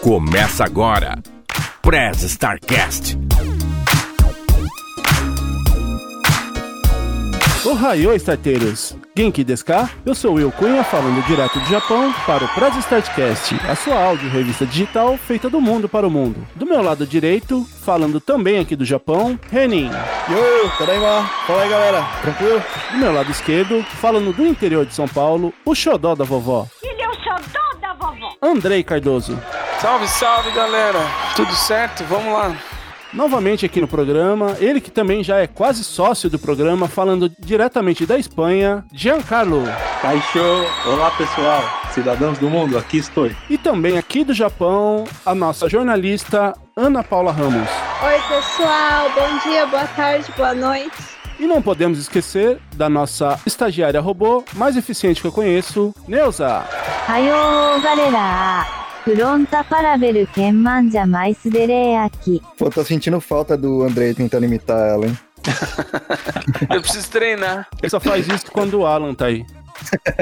Começa agora. Press Starcast. Ohayou, starteiros! Genki desu ka? Eu sou Will Cunha, falando direto do Japão para o Press Startcast, a sua áudio revista digital feita do mundo para o mundo. Do meu lado direito, falando também aqui do Japão, Renin. Yo, Tadaima! Fala aí, galera. Tranquilo? Do meu lado esquerdo, falando do interior de São Paulo, o xodó da vovó, Andrei Cardoso. Salve, salve galera! Tudo certo? Vamos lá! Novamente aqui no programa, ele que também já é quase sócio do programa, falando diretamente da Espanha, Giancarlo. Caixô, olá pessoal, cidadãos do mundo, aqui estou. E também aqui do Japão, a nossa jornalista Ana Paula Ramos. Oi, pessoal. Bom dia, boa tarde, boa noite. E não podemos esquecer da nossa estagiária robô mais eficiente que eu conheço, Neuza. Aiô, galera! Pronta para ver quem manja mais dele aqui. Pô, tô sentindo falta do Andrei tentando imitar ela, hein? eu preciso treinar. Ele só faz isso quando o Alan tá aí.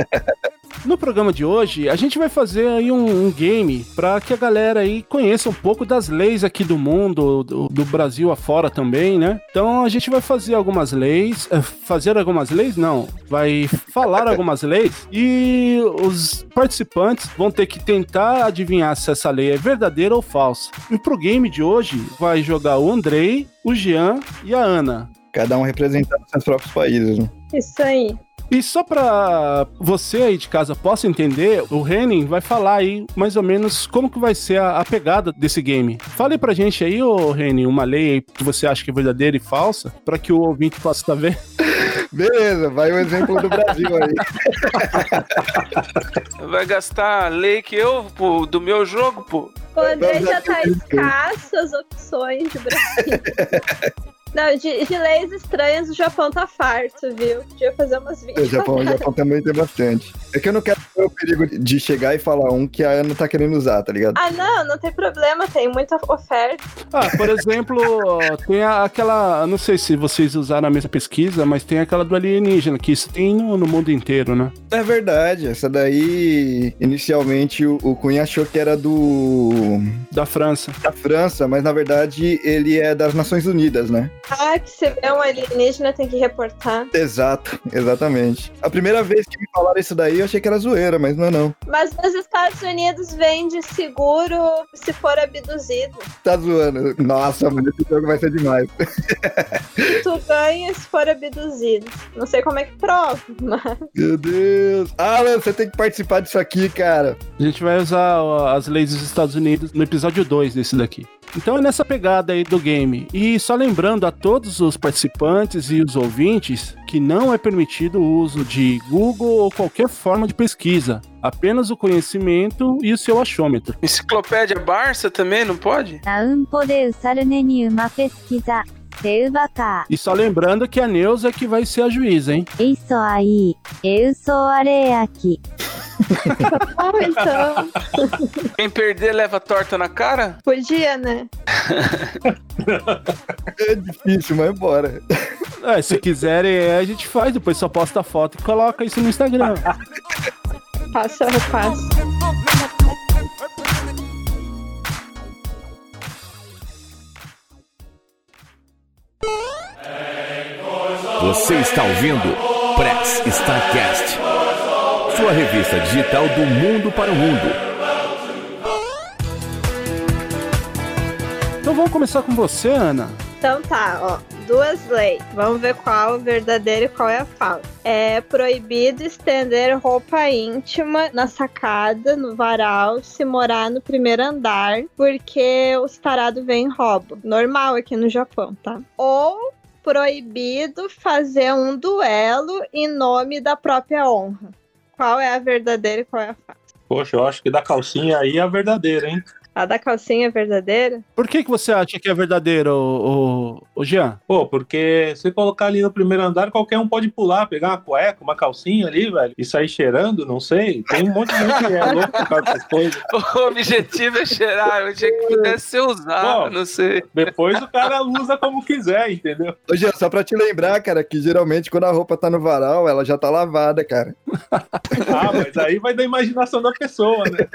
No programa de hoje, a gente vai fazer aí um, um game para que a galera aí conheça um pouco das leis aqui do mundo, do, do Brasil afora também, né? Então a gente vai fazer algumas leis, eh, fazer algumas leis não, vai falar algumas leis e os participantes vão ter que tentar adivinhar se essa lei é verdadeira ou falsa. E pro game de hoje vai jogar o Andrei, o Jean e a Ana. Cada um representando seus próprios países, né? Isso aí. E só pra você aí de casa possa entender, o Henning vai falar aí mais ou menos como que vai ser a, a pegada desse game. Fale pra gente aí, ô Henning, uma lei aí que você acha que é verdadeira e falsa, pra que o ouvinte possa estar vendo. Beleza, vai o exemplo do Brasil aí. Vai gastar a lei que eu, pô, do meu jogo, pô. O André Vamos já tá escasso as opções de Brasil. Não, de, de leis estranhas o Japão tá farto, viu? Podia fazer umas 20. O Japão, o Japão também tem bastante. É que eu não quero ter o perigo de chegar e falar um que a Ana tá querendo usar, tá ligado? Ah, não, não tem problema, tem muita oferta. Ah, por exemplo, tem aquela. Não sei se vocês usaram a mesma pesquisa, mas tem aquela do alienígena, que isso tem no, no mundo inteiro, né? É verdade, essa daí, inicialmente o, o Cunha achou que era do Da França. da França, mas na verdade ele é das Nações Unidas, né? Ah, que se vê um alienígena tem que reportar. Exato, exatamente. A primeira vez que me falaram isso daí, eu achei que era zoeira, mas não é não. Mas nos Estados Unidos vende seguro se for abduzido. Tá zoando. Nossa, mano, esse jogo vai ser demais. Tu ganha se for abduzido. Não sei como é que prova, mas. Meu Deus. Alan, você tem que participar disso aqui, cara. A gente vai usar as leis dos Estados Unidos no episódio 2 desse daqui. Então é nessa pegada aí do game. E só lembrando a todos os participantes e os ouvintes que não é permitido o uso de Google ou qualquer forma de pesquisa, apenas o conhecimento e o seu achômetro. Enciclopédia Barça também não pode? Não pode usar nenhuma pesquisa. Tá. E só lembrando que a Neuza é que vai ser a juíza, hein? Isso aí, eu sou a aqui. então. Quem perder leva torta na cara? Podia, né? é difícil, mas bora. É, se quiserem, é, a gente faz, depois só posta a foto e coloca isso no Instagram. Passa, passa. Você está ouvindo Press Starcast. Sua revista digital do mundo para o mundo. Então vamos começar com você, Ana. Então tá, ó. Duas leis. Vamos ver qual é o verdadeiro e qual é a falsa. É proibido estender roupa íntima na sacada, no varal, se morar no primeiro andar, porque os tarados vêm e roubam. Normal aqui no Japão, tá? Ou proibido fazer um duelo em nome da própria honra. Qual é a verdadeira e qual é a falsa? Poxa, eu acho que da calcinha aí é a verdadeira, hein? A da calcinha é verdadeira? Por que, que você acha que é verdadeiro, o, o, o Jean? Pô, porque se colocar ali no primeiro andar, qualquer um pode pular, pegar uma cueca, uma calcinha ali, velho, e sair cheirando, não sei. Tem um monte de gente que é louco por causa dessas coisas. O objetivo é cheirar, eu achei que pudesse ser usado, Bom. não sei. Depois o cara usa como quiser, entendeu? Ô, Jean, só pra te lembrar, cara, que geralmente quando a roupa tá no varal, ela já tá lavada, cara. Ah, mas aí vai da imaginação da pessoa, né?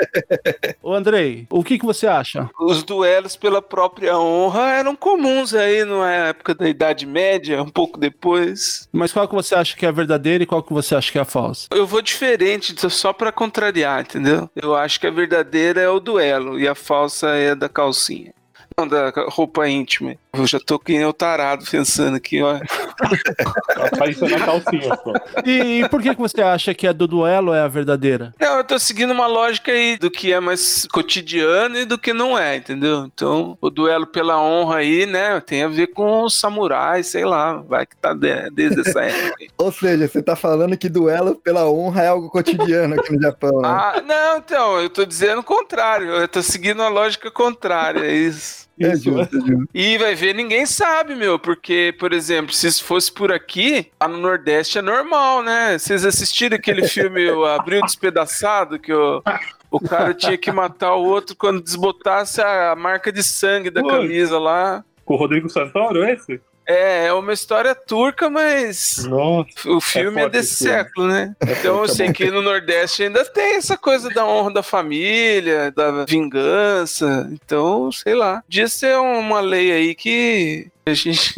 Ô, Ô, Andrei, o que, que você acha? Os duelos pela própria honra eram comuns aí na época da Idade Média, um pouco depois. Mas qual que você acha que é a verdadeira e qual que você acha que é a falsa? Eu vou diferente, só pra contrariar, entendeu? Eu acho que a verdadeira é o duelo e a falsa é a da calcinha. Não, da roupa íntima. Eu já tô que nem o tarado pensando aqui, ó. Apareceu na calcinha, pô. E, e por que, que você acha que a do duelo é a verdadeira? Não, eu tô seguindo uma lógica aí do que é mais cotidiano e do que não é, entendeu? Então, o duelo pela honra aí, né, tem a ver com os samurais, sei lá, vai que tá de- desde essa época. aí. Ou seja, você tá falando que duelo pela honra é algo cotidiano aqui no Japão, né? Ah, não, então, eu tô dizendo o contrário, eu tô seguindo a lógica contrária, é isso. É Isso, justo, é justo. E vai ver, ninguém sabe, meu, porque, por exemplo, se isso fosse por aqui, lá no Nordeste é normal, né? Vocês assistiram aquele filme o Abril Despedaçado, que o, o cara tinha que matar o outro quando desbotasse a marca de sangue da Oi. camisa lá. Com o Rodrigo Santoro, esse? É, é uma história turca, mas Nossa. o filme é, forte desse filme. século, né? Então eu sei que no Nordeste ainda tem essa coisa da honra da família, da vingança. Então, sei lá. Podia ser uma lei aí que a gente.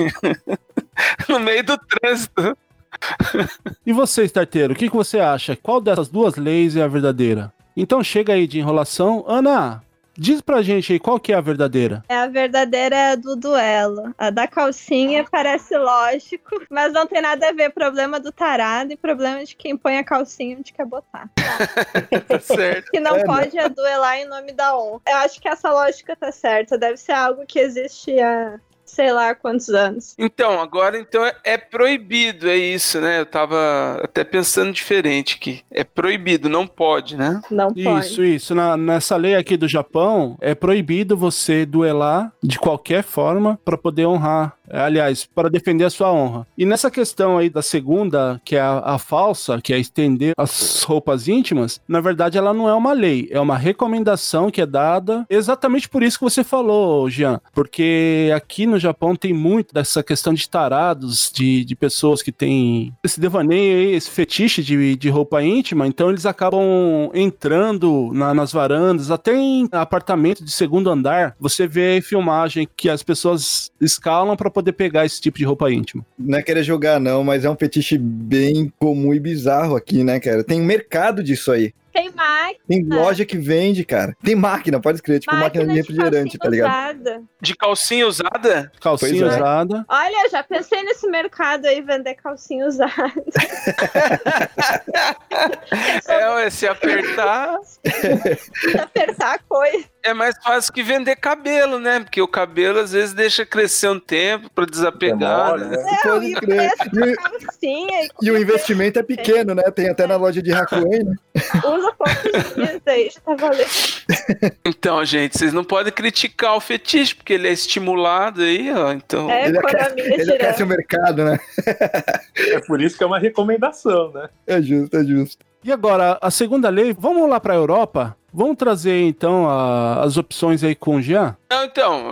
no meio do trânsito. E você, Starteiro, o que, que você acha? Qual dessas duas leis é a verdadeira? Então chega aí de enrolação. Ana, diz pra gente aí qual que é a verdadeira. É a verdadeira é a do duelo. A da calcinha parece lógico, mas não tem nada a ver. Problema do tarado e problema de quem põe a calcinha onde quer botar. Tá certo. Que não É, né? pode é duelar em nome da honra. Eu acho que essa lógica tá certa. Deve ser algo que existe há sei lá quantos anos. Então, agora então é, é proibido, é isso, né? Eu tava até pensando diferente aqui. É proibido, não pode, né? Não pode. Isso, isso. Na- nessa lei aqui do Japão, é proibido você duelar de qualquer forma pra poder honrar. É, Aliás, para defender a sua honra. E nessa questão aí da segunda, que é a, a falsa, que é estender as roupas íntimas, na verdade ela não é uma lei, é uma recomendação que é dada exatamente por isso que você falou, Jean. Porque aqui no Japão tem muito dessa questão de tarados, de, de pessoas que têm esse devaneio aí, esse fetiche de, de roupa íntima, então eles acabam entrando na- nas varandas, até em apartamento de segundo andar, você vê filmagem que as pessoas escalam para pegar esse tipo de roupa íntima. Não é querer jogar, não, mas é um fetiche bem comum e bizarro aqui, né, cara? Tem mercado disso aí. Tem máquina. Tem loja que vende, cara. Tem máquina, pode escrever, tipo máquina, de refrigerante, tá ligado? usada. De calcinha usada? Calcinha Pois é. usada. Olha, eu já pensei nesse mercado aí vender calcinha usada. É, ué, se apertar, apertar a coisa. é mais fácil que vender cabelo, né? Porque o cabelo às vezes deixa crescer um tempo pra desapegar, Demora, né? né? Pode e. E o- Calcinha e o investimento é pequeno, né? Tem até na loja de Hakuen, né? Poucos dias aí, já tá valendo. Então, gente, vocês não podem criticar o fetiche, porque ele é estimulado aí, ó. Então. É Ele economia Ele aquece o mercado, né? É por isso que é uma recomendação, né? É justo, é justo. E agora, a segunda lei, vamos lá para a Europa? Vamos trazer então a- as opções aí com o Jean? Não, então,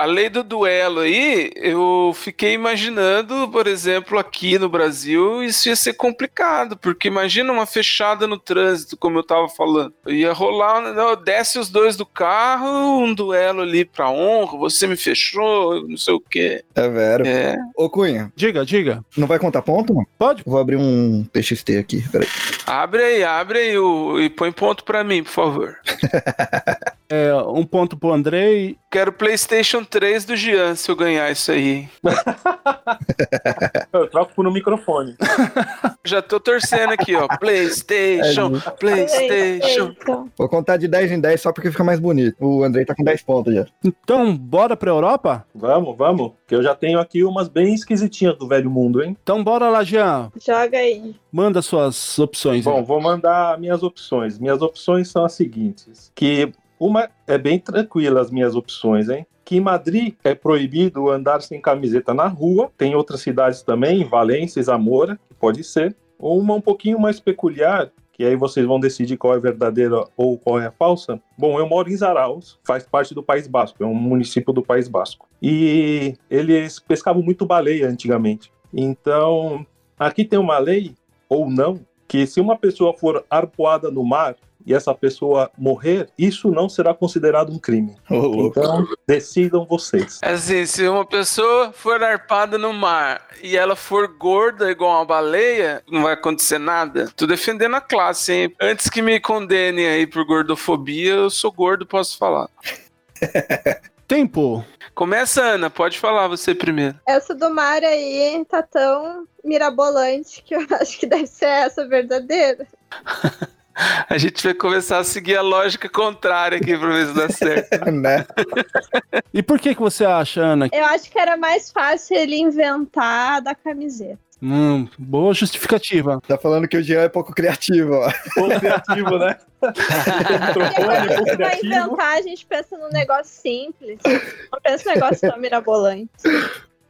a lei do duelo aí, eu fiquei imaginando, por exemplo, aqui no Brasil, isso ia ser complicado, porque imagina uma fechada no trânsito, como eu tava falando. Ia rolar, não, desce os dois do carro, um duelo ali pra honra, você me fechou, não sei o quê. É vero. É. Ô, Cunha, Diga, diga. não vai contar ponto, mano? Pode? Vou abrir um TXT aqui, peraí. Abre aí, abre aí o, e põe ponto pra mim, por favor. É, um ponto pro Andrei. Quero PlayStation 3 do Jean se eu ganhar isso aí. Eu troco por um microfone. Já tô torcendo aqui, ó. PlayStation, PlayStation. Então, Vou contar de 10 em 10 só porque fica mais bonito. O Andrei tá com 10 pontos já. Então, bora pra Europa? Vamos, vamos. Que eu já tenho aqui umas bem esquisitinhas do velho mundo, hein? Então, bora lá, Jean. joga aí. Manda suas opções. Bom, aí. vou mandar minhas opções. Minhas opções são as seguintes: que uma é bem tranquila as minhas opções, hein? Que em Madrid é proibido andar sem camiseta na rua. Tem outras cidades também, Valência Zamora, que pode ser. Ou uma um pouquinho mais peculiar, que aí vocês vão decidir qual é a verdadeira ou qual é a falsa. Bom, eu moro em Zarauz, faz parte do País Basco, é um município do País Basco. E eles pescavam muito baleia antigamente. Então, aqui tem uma lei, ou não, que se uma pessoa for arpoada no mar, e essa pessoa morrer, isso não será considerado um crime. Louco. Então, decidam vocês. Assim, se uma pessoa for arpada no mar e ela for gorda igual uma baleia, não vai acontecer nada. Tô defendendo a classe, hein? Antes que me condenem aí por gordofobia, eu sou gordo, posso falar. Tempo. Começa, Ana, pode falar você primeiro. Essa do mar aí tá tão mirabolante que eu acho que deve ser essa verdadeira. A gente vai começar a seguir a lógica contrária aqui pra ver se dá certo. né? E por que que você acha, Ana? Eu acho que era mais fácil ele inventar a da camiseta. Hum, boa justificativa. Tá falando que o Jean é pouco criativo, ó. Pouco criativo, né? Porque Microfone, pouco quando vai inventar, a gente pensa num negócio simples. Não pensa num negócio tão mirabolante.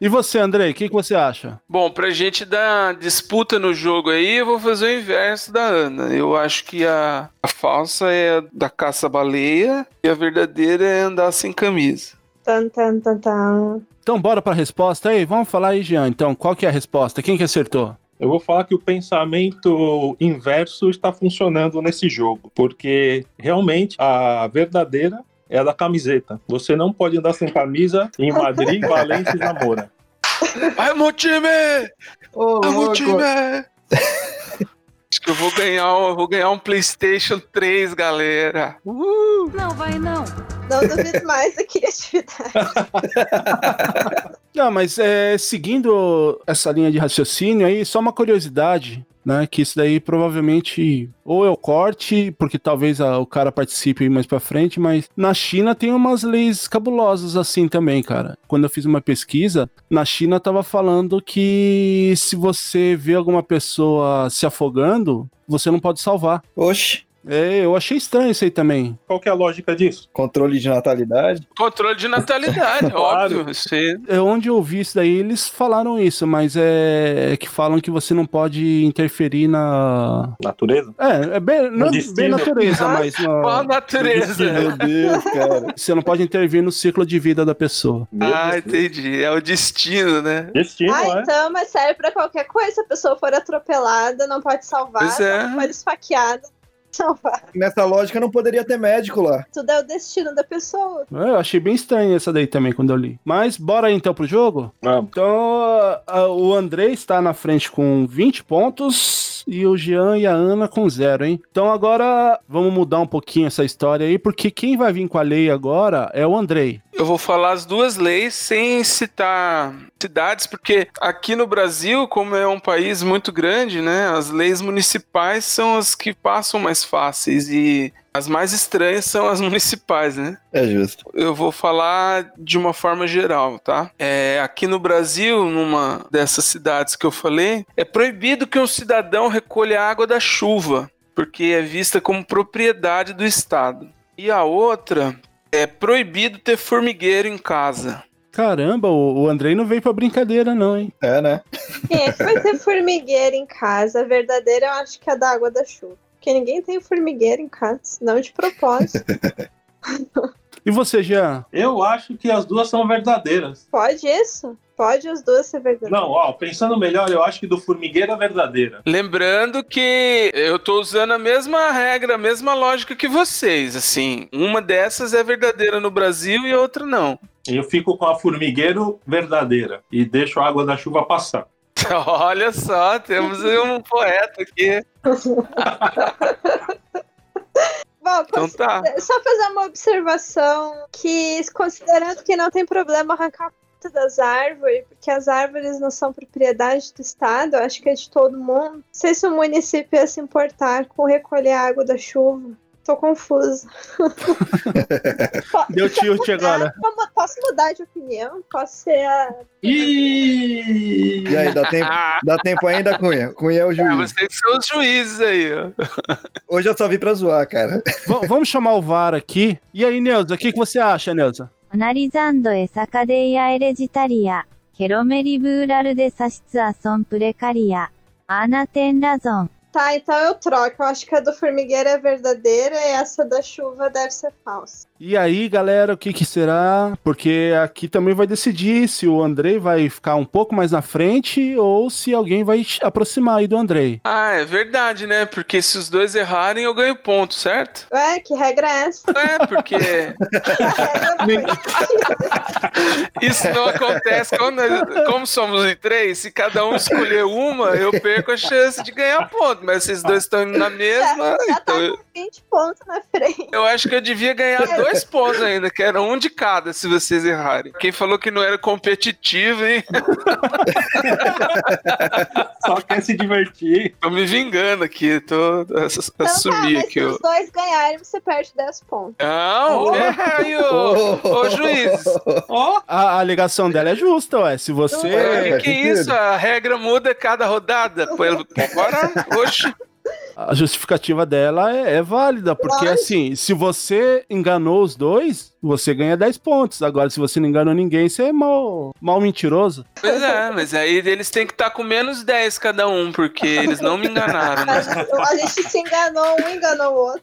E você, Andrei, o que que você acha? Bom, pra gente dar disputa no jogo aí, eu vou fazer o inverso da Ana. Eu acho que a, a falsa é a da caça-baleia e a verdadeira é andar sem camisa. Tan, tan, tan, tan. Então bora pra resposta aí? Vamos falar aí, Jean. Então, qual que é a resposta? Quem que acertou? Eu vou falar que o pensamento inverso está funcionando nesse jogo, porque realmente a verdadeira é a da camiseta. Você não pode andar sem camisa em Madrid, Valência e Zamora. Ai, meu time! Ô, Ai, meu time! Acho que eu vou ganhar, um- vou ganhar um PlayStation 3, galera. Uh! Não vai não. Não duvido mais da criatividade. Não, mas é, seguindo essa linha de raciocínio aí, só uma curiosidade, né? Que isso daí provavelmente ou eu corte, porque talvez a- o cara participe mais pra frente, mas na China tem umas leis cabulosas assim também, cara. Quando eu fiz uma pesquisa, na China tava falando que se você vê alguma pessoa se afogando, você não pode salvar. Oxe, É, eu achei estranho isso aí também. Qual que é a lógica disso? controle de natalidade. Controle de natalidade, Claro. óbvio. Aí. É onde eu vi isso daí, eles falaram isso, mas é, é que falam que você não pode interferir na. Natureza? É, é bem, não é bem natureza, mas. Qual a Na... natureza? Meu Deus, cara. Você não pode intervir no ciclo de vida da pessoa. Meu Ah, Deus. entendi. É o destino, né? Destino, ah, é? então, mas serve pra qualquer coisa. Se a pessoa for atropelada, não pode salvar. É. Se for esfaqueada, salvar. Nessa lógica não poderia ter médico lá. Tudo é o destino da pessoa. É, Eu achei bem estranho essa daí também quando eu li. Mas bora aí então pro jogo? Vamos. Então, a- o André está na frente com 20 pontos e o Jean e a Ana com zero, hein? Então agora vamos mudar um pouquinho essa história aí, porque quem vai vir com a lei agora é o Andrei. Eu vou falar as duas leis sem citar cidades, porque aqui no Brasil, como é um país muito grande, né, as leis municipais são as que passam mais fáceis e as mais estranhas são as municipais, né? É justo. Eu vou falar de uma forma geral, tá? É, aqui no Brasil, numa dessas cidades que eu falei, é proibido que um cidadão recolha água da chuva, porque é vista como propriedade do Estado. E a outra é proibido ter formigueiro em casa. Caramba, o, o Andrei não veio pra brincadeira, não, hein? É, né? Quem é que vai ter formigueira em casa? A verdadeira eu acho que é da água da chuva. Porque ninguém tem formigueira em casa, não de propósito. E você, Jean? Eu acho que as duas são verdadeiras. Pode isso? Pode as duas ser verdadeiras. Não, ó, pensando melhor, eu acho que do formigueiro é verdadeira. Lembrando que eu tô usando a mesma regra, a mesma lógica que vocês. Assim, uma dessas é verdadeira no Brasil e a outra não. Eu fico com a formigueiro verdadeira e deixo a água da chuva passar. Olha só, temos um poeta aqui. Bom, Então tá. só fazer uma observação que, considerando que não tem problema arrancar a ponta das árvores, porque as árvores não são propriedade do Estado, acho que é de todo mundo. Não sei se o município ia se importar com recolher a água da chuva. Tô confusa. Deu tilt agora. Posso mudar de opinião? Posso ser a. Ih! E aí, dá tempo, dá tempo ainda, Cunha? Cunha é o é, juiz. É, vocês são os juízes aí. Hoje eu só vim pra zoar, cara. V vamos chamar o VAR aqui. E aí, Neuza, o que, que você acha, Neuza? Analisando essa cadeia hereditária, queromeribural de sastização precaria, ah, anatenrazon. Tá, então eu troco. Eu acho que a do formigueiro é verdadeira e essa da chuva deve ser falsa. E aí, galera, o que, que será? Porque aqui também vai decidir se o Andrei vai ficar um pouco mais na frente ou se alguém vai aproximar aí do Andrei. Ah, é verdade, né? Porque se os dois errarem, eu ganho ponto, certo? Ué, que regra é essa? É, porque foi- isso não acontece quando, como somos em três, se cada um escolher uma, eu perco a chance de ganhar ponto. Mas vocês dois estão indo na mesma, Já tá então com 20 pontos na frente. eu acho que eu devia ganhar dois pontos ainda, que era um de cada se vocês errarem. Quem falou que não era competitivo, hein? Só quer se divertir. Tô me vingando aqui, tô ass- Então tá, assumir mas aqui. se os dois ganharem, você perde 10 pontos. Não, Oh. é raio! Ô, juiz, Ó, A, a alegação dela é justa, ué. Se você. É, que, que isso? A regra muda cada rodada? Agora, oxe. A justificativa dela é, é válida, porque Lógico. assim, se você enganou os dois, você ganha 10 pontos. Agora, se você não enganou ninguém, você é mal, mal mentiroso. Pois é, mas aí eles têm que estar com menos 10 cada um, porque eles não me enganaram. A Né? gente, a gente se enganou, um enganou o outro.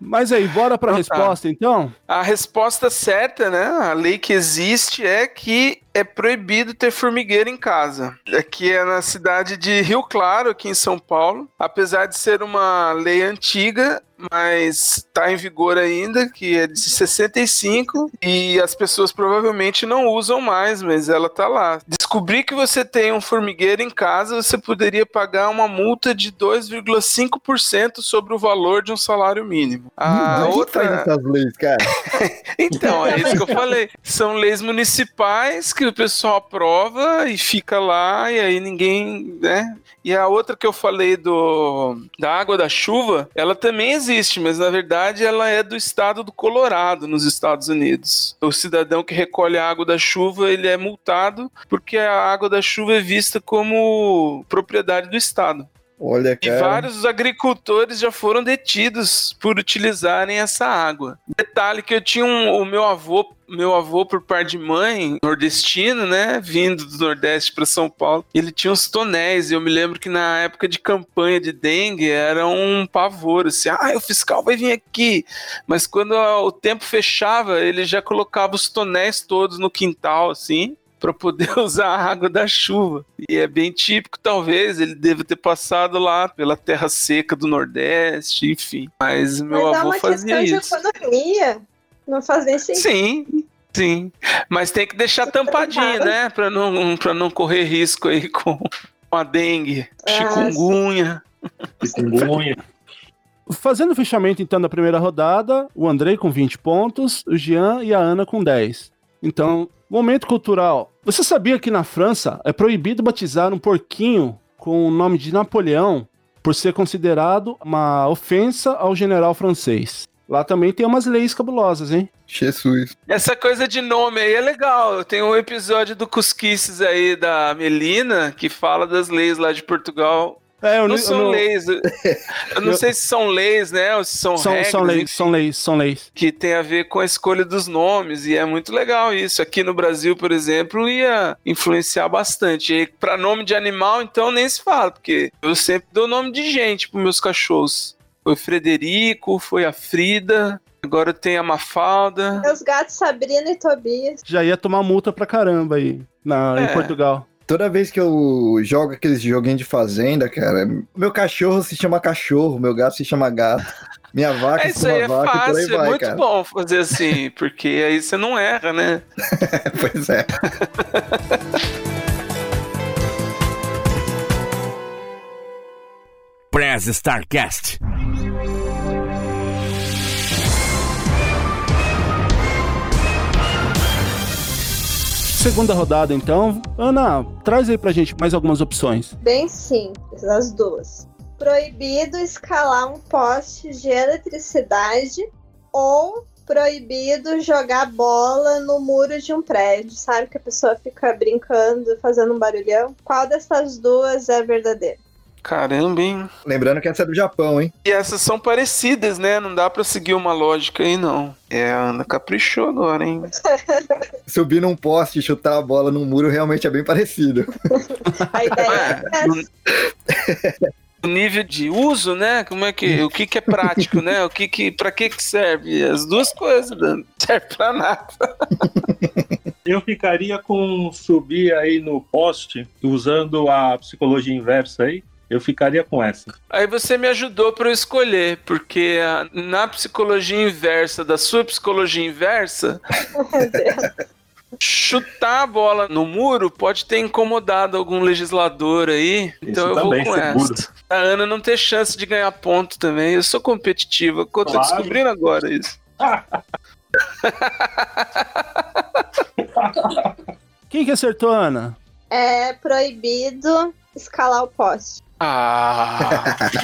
Mas aí, bora pra Então tá. resposta então? A resposta certa, né? A lei que existe é que é proibido ter formigueiro em casa. Aqui é na cidade de Rio Claro, aqui em São Paulo. Apesar de ser uma lei antiga, mas está em vigor ainda, que é de 65, e as pessoas provavelmente não usam mais, mas ela tá lá. Descobrir que você tem um formigueiro em casa, você poderia pagar uma multa de 2,5% sobre o valor de um salário mínimo. A outra essas leis, cara? então, é isso que eu falei. São leis municipais que o pessoal aprova e fica lá, e aí ninguém, né? E a outra que eu falei do da água da chuva, ela também existe, mas na verdade ela é do estado do Colorado, nos Estados Unidos. O cidadão que recolhe a água da chuva, ele é multado porque a água da chuva é vista como propriedade do estado. Olha, E cara. vários agricultores já foram detidos por utilizarem essa água. Detalhe que eu tinha um, o meu avô, meu avô por par de mãe, nordestino, né, vindo do Nordeste para São Paulo, ele tinha uns tonéis. E eu me lembro que na época de campanha de dengue era um pavor, assim, ah, o fiscal vai vir aqui. Mas quando o tempo fechava, ele já colocava os tonéis todos no quintal, assim. Para poder usar a água da chuva. E é bem típico, talvez, ele deva ter passado lá pela terra seca do Nordeste, enfim. Mas meu Mas é avô uma fazia questão isso. de economia. Não faz nem sentido. Sim, sim. Mas tem que deixar tampadinho, né? Para não, pra não correr risco aí com a dengue, Ah, chikungunya. Chikungunya. Fazendo o fechamento então da primeira rodada, o Andrei com 20 pontos, o Jean e a Ana com 10. Então, momento cultural. Você sabia que na França é proibido batizar um porquinho com o nome de Napoleão por ser considerado uma ofensa ao general francês? Lá também tem umas leis cabulosas, hein? Jesus. Essa coisa de nome aí é legal. Tem um episódio do Cusquices aí da Melina que fala das leis lá de Portugal. É, eu Não eu são leis. Eu não Eu- sei se são leis, né? Ou se são, São, regras, são leis, enfim. são leis, são leis. que tem a ver com a escolha dos nomes e é muito legal isso. Aqui no Brasil, por exemplo, ia influenciar bastante. E para nome de animal, então nem se fala, porque eu sempre dou nome de gente para meus cachorros. Foi Frederico, foi a Frida, agora tem a Mafalda. Meus gatos Sabrina e Tobias. Já ia tomar multa pra caramba aí na, em É. Portugal. Toda vez que eu jogo aqueles joguinhos de fazenda, cara, meu cachorro se chama cachorro, meu gato se chama gato, minha vaca É se isso aí, chama é vaca fácil, é vai, muito cara. bom fazer assim, porque aí você não erra, né? pois é. Press Starcast. Segunda rodada, então. Ana, traz aí pra gente mais algumas opções. Bem simples, as duas. Proibido escalar um poste de eletricidade ou proibido jogar bola no muro de um prédio. Sabe que a pessoa fica brincando, fazendo um barulhão? Qual dessas duas é verdadeira? Caramba, hein? Lembrando que essa é do Japão, hein? E essas são parecidas, né? Não dá pra seguir uma lógica aí, não. É, a Ana caprichou agora, hein? Subir num poste e chutar a bola num muro realmente é bem parecido. A ideia é É, o nível de uso, né? Como é que o que, que é prático, né? O que que para que que serve? As duas coisas, não serve para nada. Eu ficaria com subir aí no poste, usando a psicologia inversa aí. Eu ficaria com essa. Aí você me ajudou para eu escolher, porque ah, na psicologia inversa da sua psicologia inversa, Meu Deus. chutar a bola no muro pode ter incomodado algum legislador aí. Então eu também, vou com essa. A Ana não ter chance de ganhar ponto também. Eu sou competitiva. Eu tô Claro. descobrindo agora isso. Quem que acertou, Ana? É proibido escalar o poste. Ah,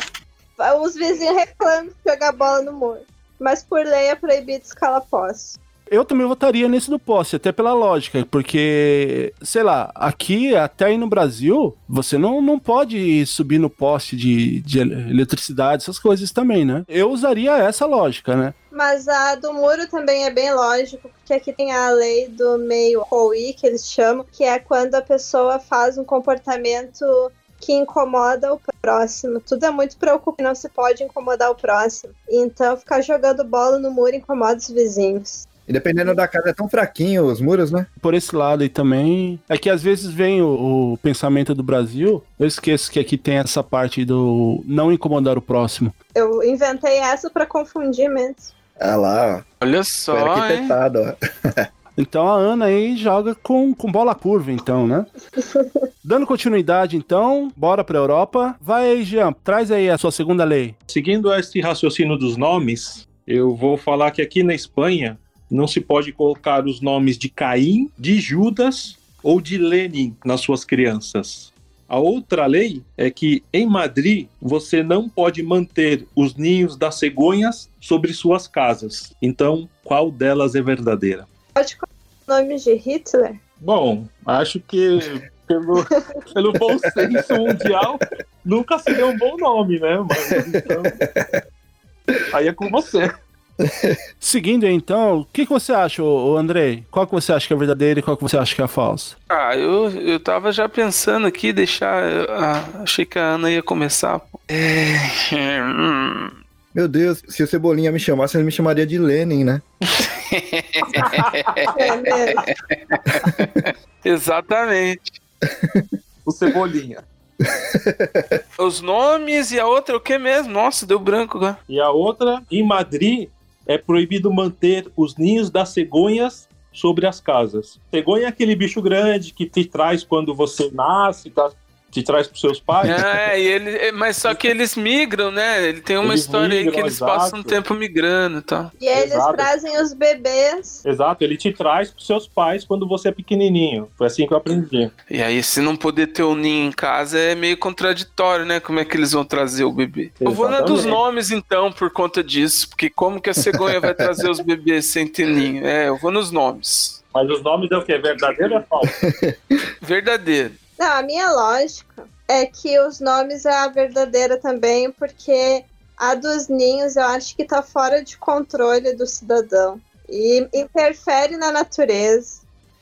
Os vizinhos reclamam de jogar bola no muro. Mas por lei é proibido escalar poste. Eu também votaria nesse do poste, até pela lógica, porque, sei lá, aqui, até aí no Brasil, você não, não pode subir no poste de, de eletricidade, essas coisas também, né? Eu usaria essa lógica, né? Mas a do muro também é bem lógico, porque aqui tem a lei do meio ROI, que eles chamam, que é quando a pessoa faz um comportamento que incomoda o próximo. Tudo é muito preocupante, não se pode incomodar o próximo. Então, ficar jogando bola no muro incomoda os vizinhos. E dependendo da casa, é tão fraquinho os muros, né? Por esse lado aí também. É que às vezes vem o, o pensamento do Brasil, eu esqueço que aqui tem essa parte do não incomodar o próximo. Eu inventei essa pra confundir mesmo. Ah lá, ó. olha Foi só, hein? arquitetado, ó. Então a Ana aí joga com, com bola curva, então, né? Dando continuidade, então, bora pra Europa. Vai aí, Jean, traz aí a sua segunda lei. Seguindo esse raciocínio dos nomes, eu vou falar que aqui na Espanha não se pode colocar os nomes de Caim, de Judas ou de Lenin nas suas crianças. A outra lei é que em Madrid você não pode manter os ninhos das cegonhas sobre suas casas. Então, qual delas é verdadeira? Pode colocar o nome de Hitler? Bom, acho que pelo, pelo bom senso mundial nunca seria um bom nome, né? Mas então, aí é com você. Seguindo então, o que, que você acha, ô, ô Andrei? Qual que você acha que é verdadeiro e qual que você acha que é falso? Ah, eu, eu tava já pensando aqui, deixar. ah, achei que a Ana ia começar. É, hum, Meu Deus, se o Cebolinha me chamasse, ele me chamaria de Lenin, né? É exatamente. O Cebolinha. Os nomes e a outra, o que mesmo? Nossa, deu branco agora. E a outra, em Madrid, é proibido manter os ninhos das cegonhas sobre as casas. Cegonha é aquele bicho grande que te traz quando você nasce, tá? Te traz para seus pais. É, e ele, é, mas só que eles migram, né? Ele tem uma Eles história aí que migram, eles passam um exato. tempo migrando e tal. E eles Exato. trazem os bebês. Exato, ele te traz para seus pais quando você é pequenininho. Foi assim que eu aprendi. E aí, se não poder ter o ninho em casa, é meio contraditório, né? Como é que eles vão trazer o bebê? Eu vou na dos Exatamente. nomes, então, por conta disso. Porque como que a cegonha vai trazer os bebês sem ter ninho? É, eu vou nos nomes. Mas os nomes é o quê? Verdadeiro ou falso? Verdadeiro. Não, a minha lógica é que os nomes é a verdadeira também, porque a dos ninhos eu acho que tá fora de controle do cidadão. E interfere na natureza.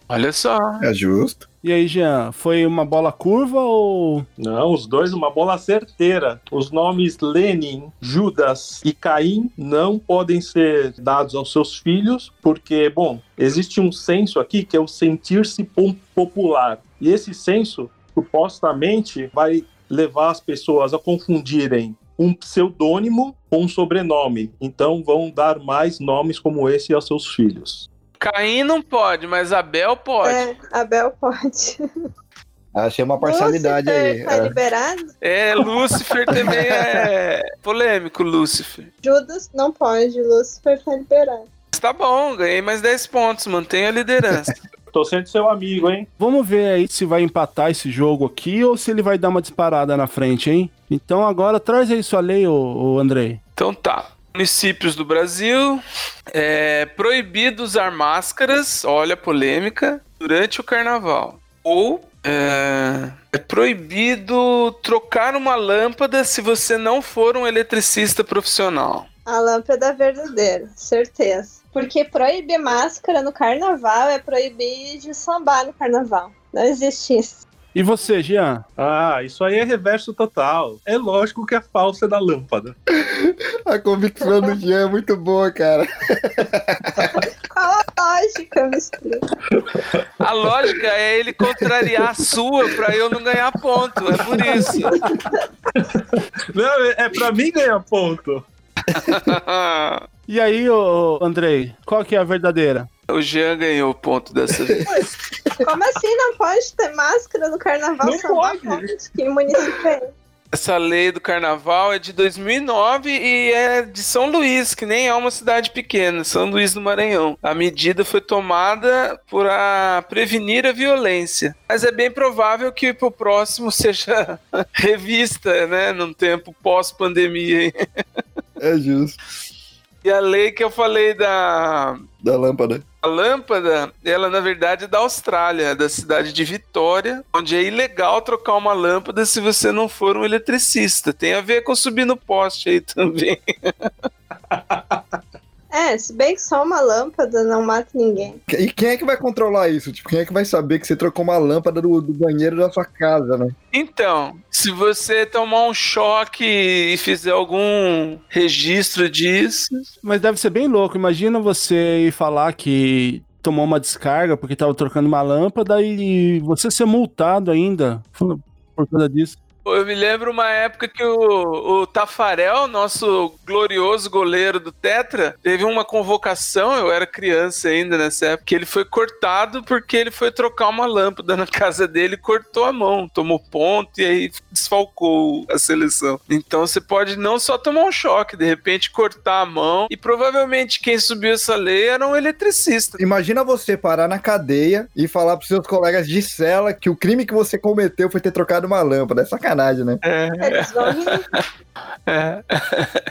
Olha só. É justo. E aí, Jean, foi uma bola curva ou. Não, os dois, uma bola certeira. Os nomes Lenin, Judas e Caim não podem ser dados aos seus filhos, porque, bom, existe um senso aqui que é o sentir-se po- popular. E esse senso, supostamente, vai levar as pessoas a confundirem um pseudônimo com um sobrenome. Então vão dar mais nomes como esse aos seus filhos. Caim não pode, mas Abel pode. É, Abel pode. Achei uma parcialidade Lúcifer aí. Tá é. liberado? É, Lúcifer também é polêmico, Lúcifer. Judas não pode. Lúcifer tá liberado. Tá bom, ganhei mais 10 pontos, mantenho a liderança. Tô sendo seu amigo, hein? Vamos ver aí se vai empatar esse jogo aqui ou se ele vai dar uma disparada na frente, hein? Então agora traz aí sua lei, ô, ô Andrei. Então tá. Municípios do Brasil, é proibido usar máscaras, olha a polêmica, durante o carnaval. Ou é, é proibido trocar uma lâmpada se você não for um eletricista profissional. A lâmpada verdadeira, certeza. Porque proibir máscara no carnaval é proibir de sambar no carnaval. Não existe isso. E você, Jean? Ah, isso aí é reverso total. É lógico que é falsa da lâmpada. A convicção do Jean é muito boa, cara. Qual a lógica, me explica? A lógica é ele contrariar a sua pra eu não ganhar ponto. É por isso. Não, é é pra mim ganhar ponto. E aí, ô Andrei, qual que é a verdadeira? O Jean ganhou o ponto dessa vez. Como assim não pode ter máscara no carnaval? Não pode. Paulo? Que município é? Essa lei do carnaval é de 2009 e é de São Luís, que nem é uma cidade pequena, São Luís do Maranhão. A medida foi tomada para prevenir a violência. Mas é bem provável que pro próximo seja revista, né, num tempo pós-pandemia. hein? É justo. E a lei que eu falei da, Da lâmpada. A lâmpada, ela na verdade é da Austrália, da cidade de Vitória, onde é ilegal trocar uma lâmpada se você não for um eletricista. Tem a ver com subir no poste aí também. É, se bem que só uma lâmpada não mata ninguém. E quem é que vai controlar isso? Tipo, quem é que vai saber que você trocou uma lâmpada do, do banheiro da sua casa, né? Então, se você tomar um choque e fizer algum registro disso, Mas deve ser bem louco. Imagina você ir falar que tomou uma descarga porque tava trocando uma lâmpada e você ser multado ainda por causa disso. Eu me lembro uma época que o, o Tafarel, nosso glorioso goleiro do Tetra, teve uma convocação, eu era criança ainda nessa época, que ele foi cortado porque ele foi trocar uma lâmpada na casa dele cortou a mão, tomou ponto e aí desfalcou a seleção. Então você pode não só tomar um choque, de repente cortar a mão e provavelmente quem subiu essa lei era um eletricista. Imagina você parar na cadeia e falar pros seus colegas de cela que o crime que você cometeu foi ter trocado uma lâmpada. É sacanagem, né? Eles vão rir. É.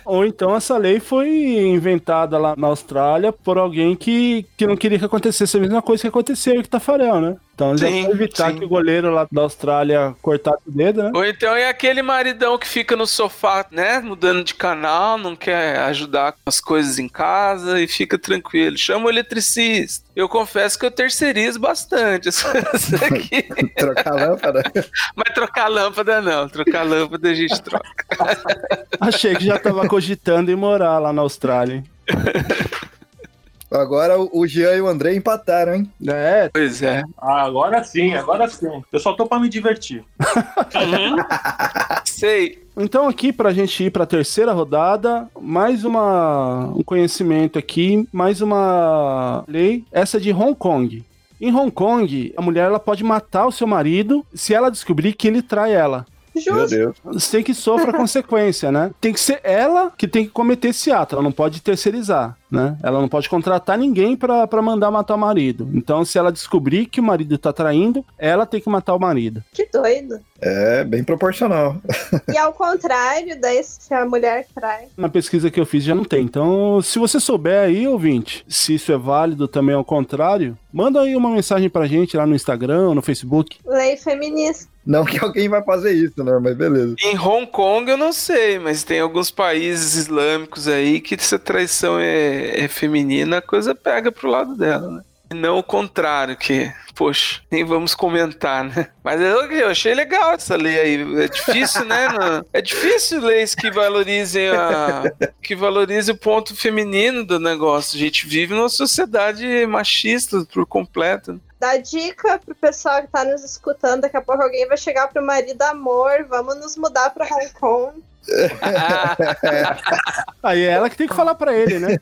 Ou então essa lei foi inventada lá na Austrália por alguém que, que não queria que acontecesse a mesma coisa que aconteceu com o Tafarel, né? Então já Sim, pra evitar sim. que o goleiro lá da Austrália cortasse o dedo, né? Ou então é aquele maridão que fica no sofá, né? Mudando de canal, não quer ajudar com as coisas em casa e fica tranquilo. Chama o eletricista. Eu confesso que eu terceirizo bastante isso aqui. Trocar a lâmpada. Mas trocar lâmpada não. Trocar lâmpada a gente troca. Achei que já tava cogitando em morar lá na Austrália, hein? Agora o Jean e o André empataram, hein? É, Pois é. Ah, agora sim, agora sim. Eu só tô pra me divertir. Uhum. Sei. Então aqui pra gente ir pra terceira rodada, mais uma um conhecimento aqui, mais uma lei, essa de Hong Kong. Em Hong Kong, a mulher ela pode matar o seu marido se ela descobrir que ele trai ela. Meu Justo. Deus. Sem que sofra consequência, né? Tem que ser ela que tem que cometer esse ato, ela não pode terceirizar, né? Ela não pode contratar ninguém pra pra mandar matar o marido. Então, se ela descobrir que o marido tá traindo, ela tem que matar o marido. Que doido. É bem proporcional. E ao contrário, daí se a mulher trai. Na pesquisa que eu fiz já não tem. Então, se você souber aí, ouvinte, se isso é válido também ao contrário, manda aí uma mensagem pra gente lá no Instagram, no Facebook. Lei feminista. Não que alguém vai fazer isso, né? Mas beleza. Em Hong Kong eu não sei, mas tem alguns países islâmicos aí que se a traição é, é feminina, a coisa pega pro lado dela, né? Não o contrário, que, poxa, nem vamos comentar, né? Mas eu, eu achei legal essa lei aí. É difícil, né? Não- É difícil leis que valorizem a. que valorizem o ponto feminino do negócio. A gente vive numa sociedade machista por completo. né? Dá dica pro pessoal que tá nos escutando. Daqui a pouco alguém vai chegar pro marido amor. Vamos nos mudar pra Hong Kong. Aí é ela que tem que falar pra ele, né?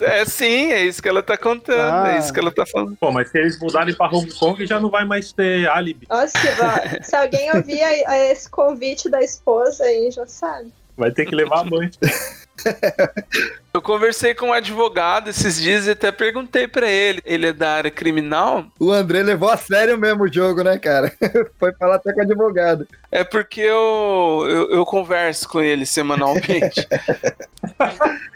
É sim, é isso que ela tá contando, Ah. é isso que ela tá falando. Pô, mas se eles mudarem pra Hong Kong, já não vai mais ter álibi. Nossa, se alguém ouvir esse convite da esposa aí, já sabe. Vai ter que levar a mãe. Eu conversei com um advogado esses dias e até perguntei pra ele. Ele é da área criminal. O André levou a sério mesmo o jogo, né, cara? Foi falar até com o advogado. É porque eu, eu, eu converso com ele semanalmente.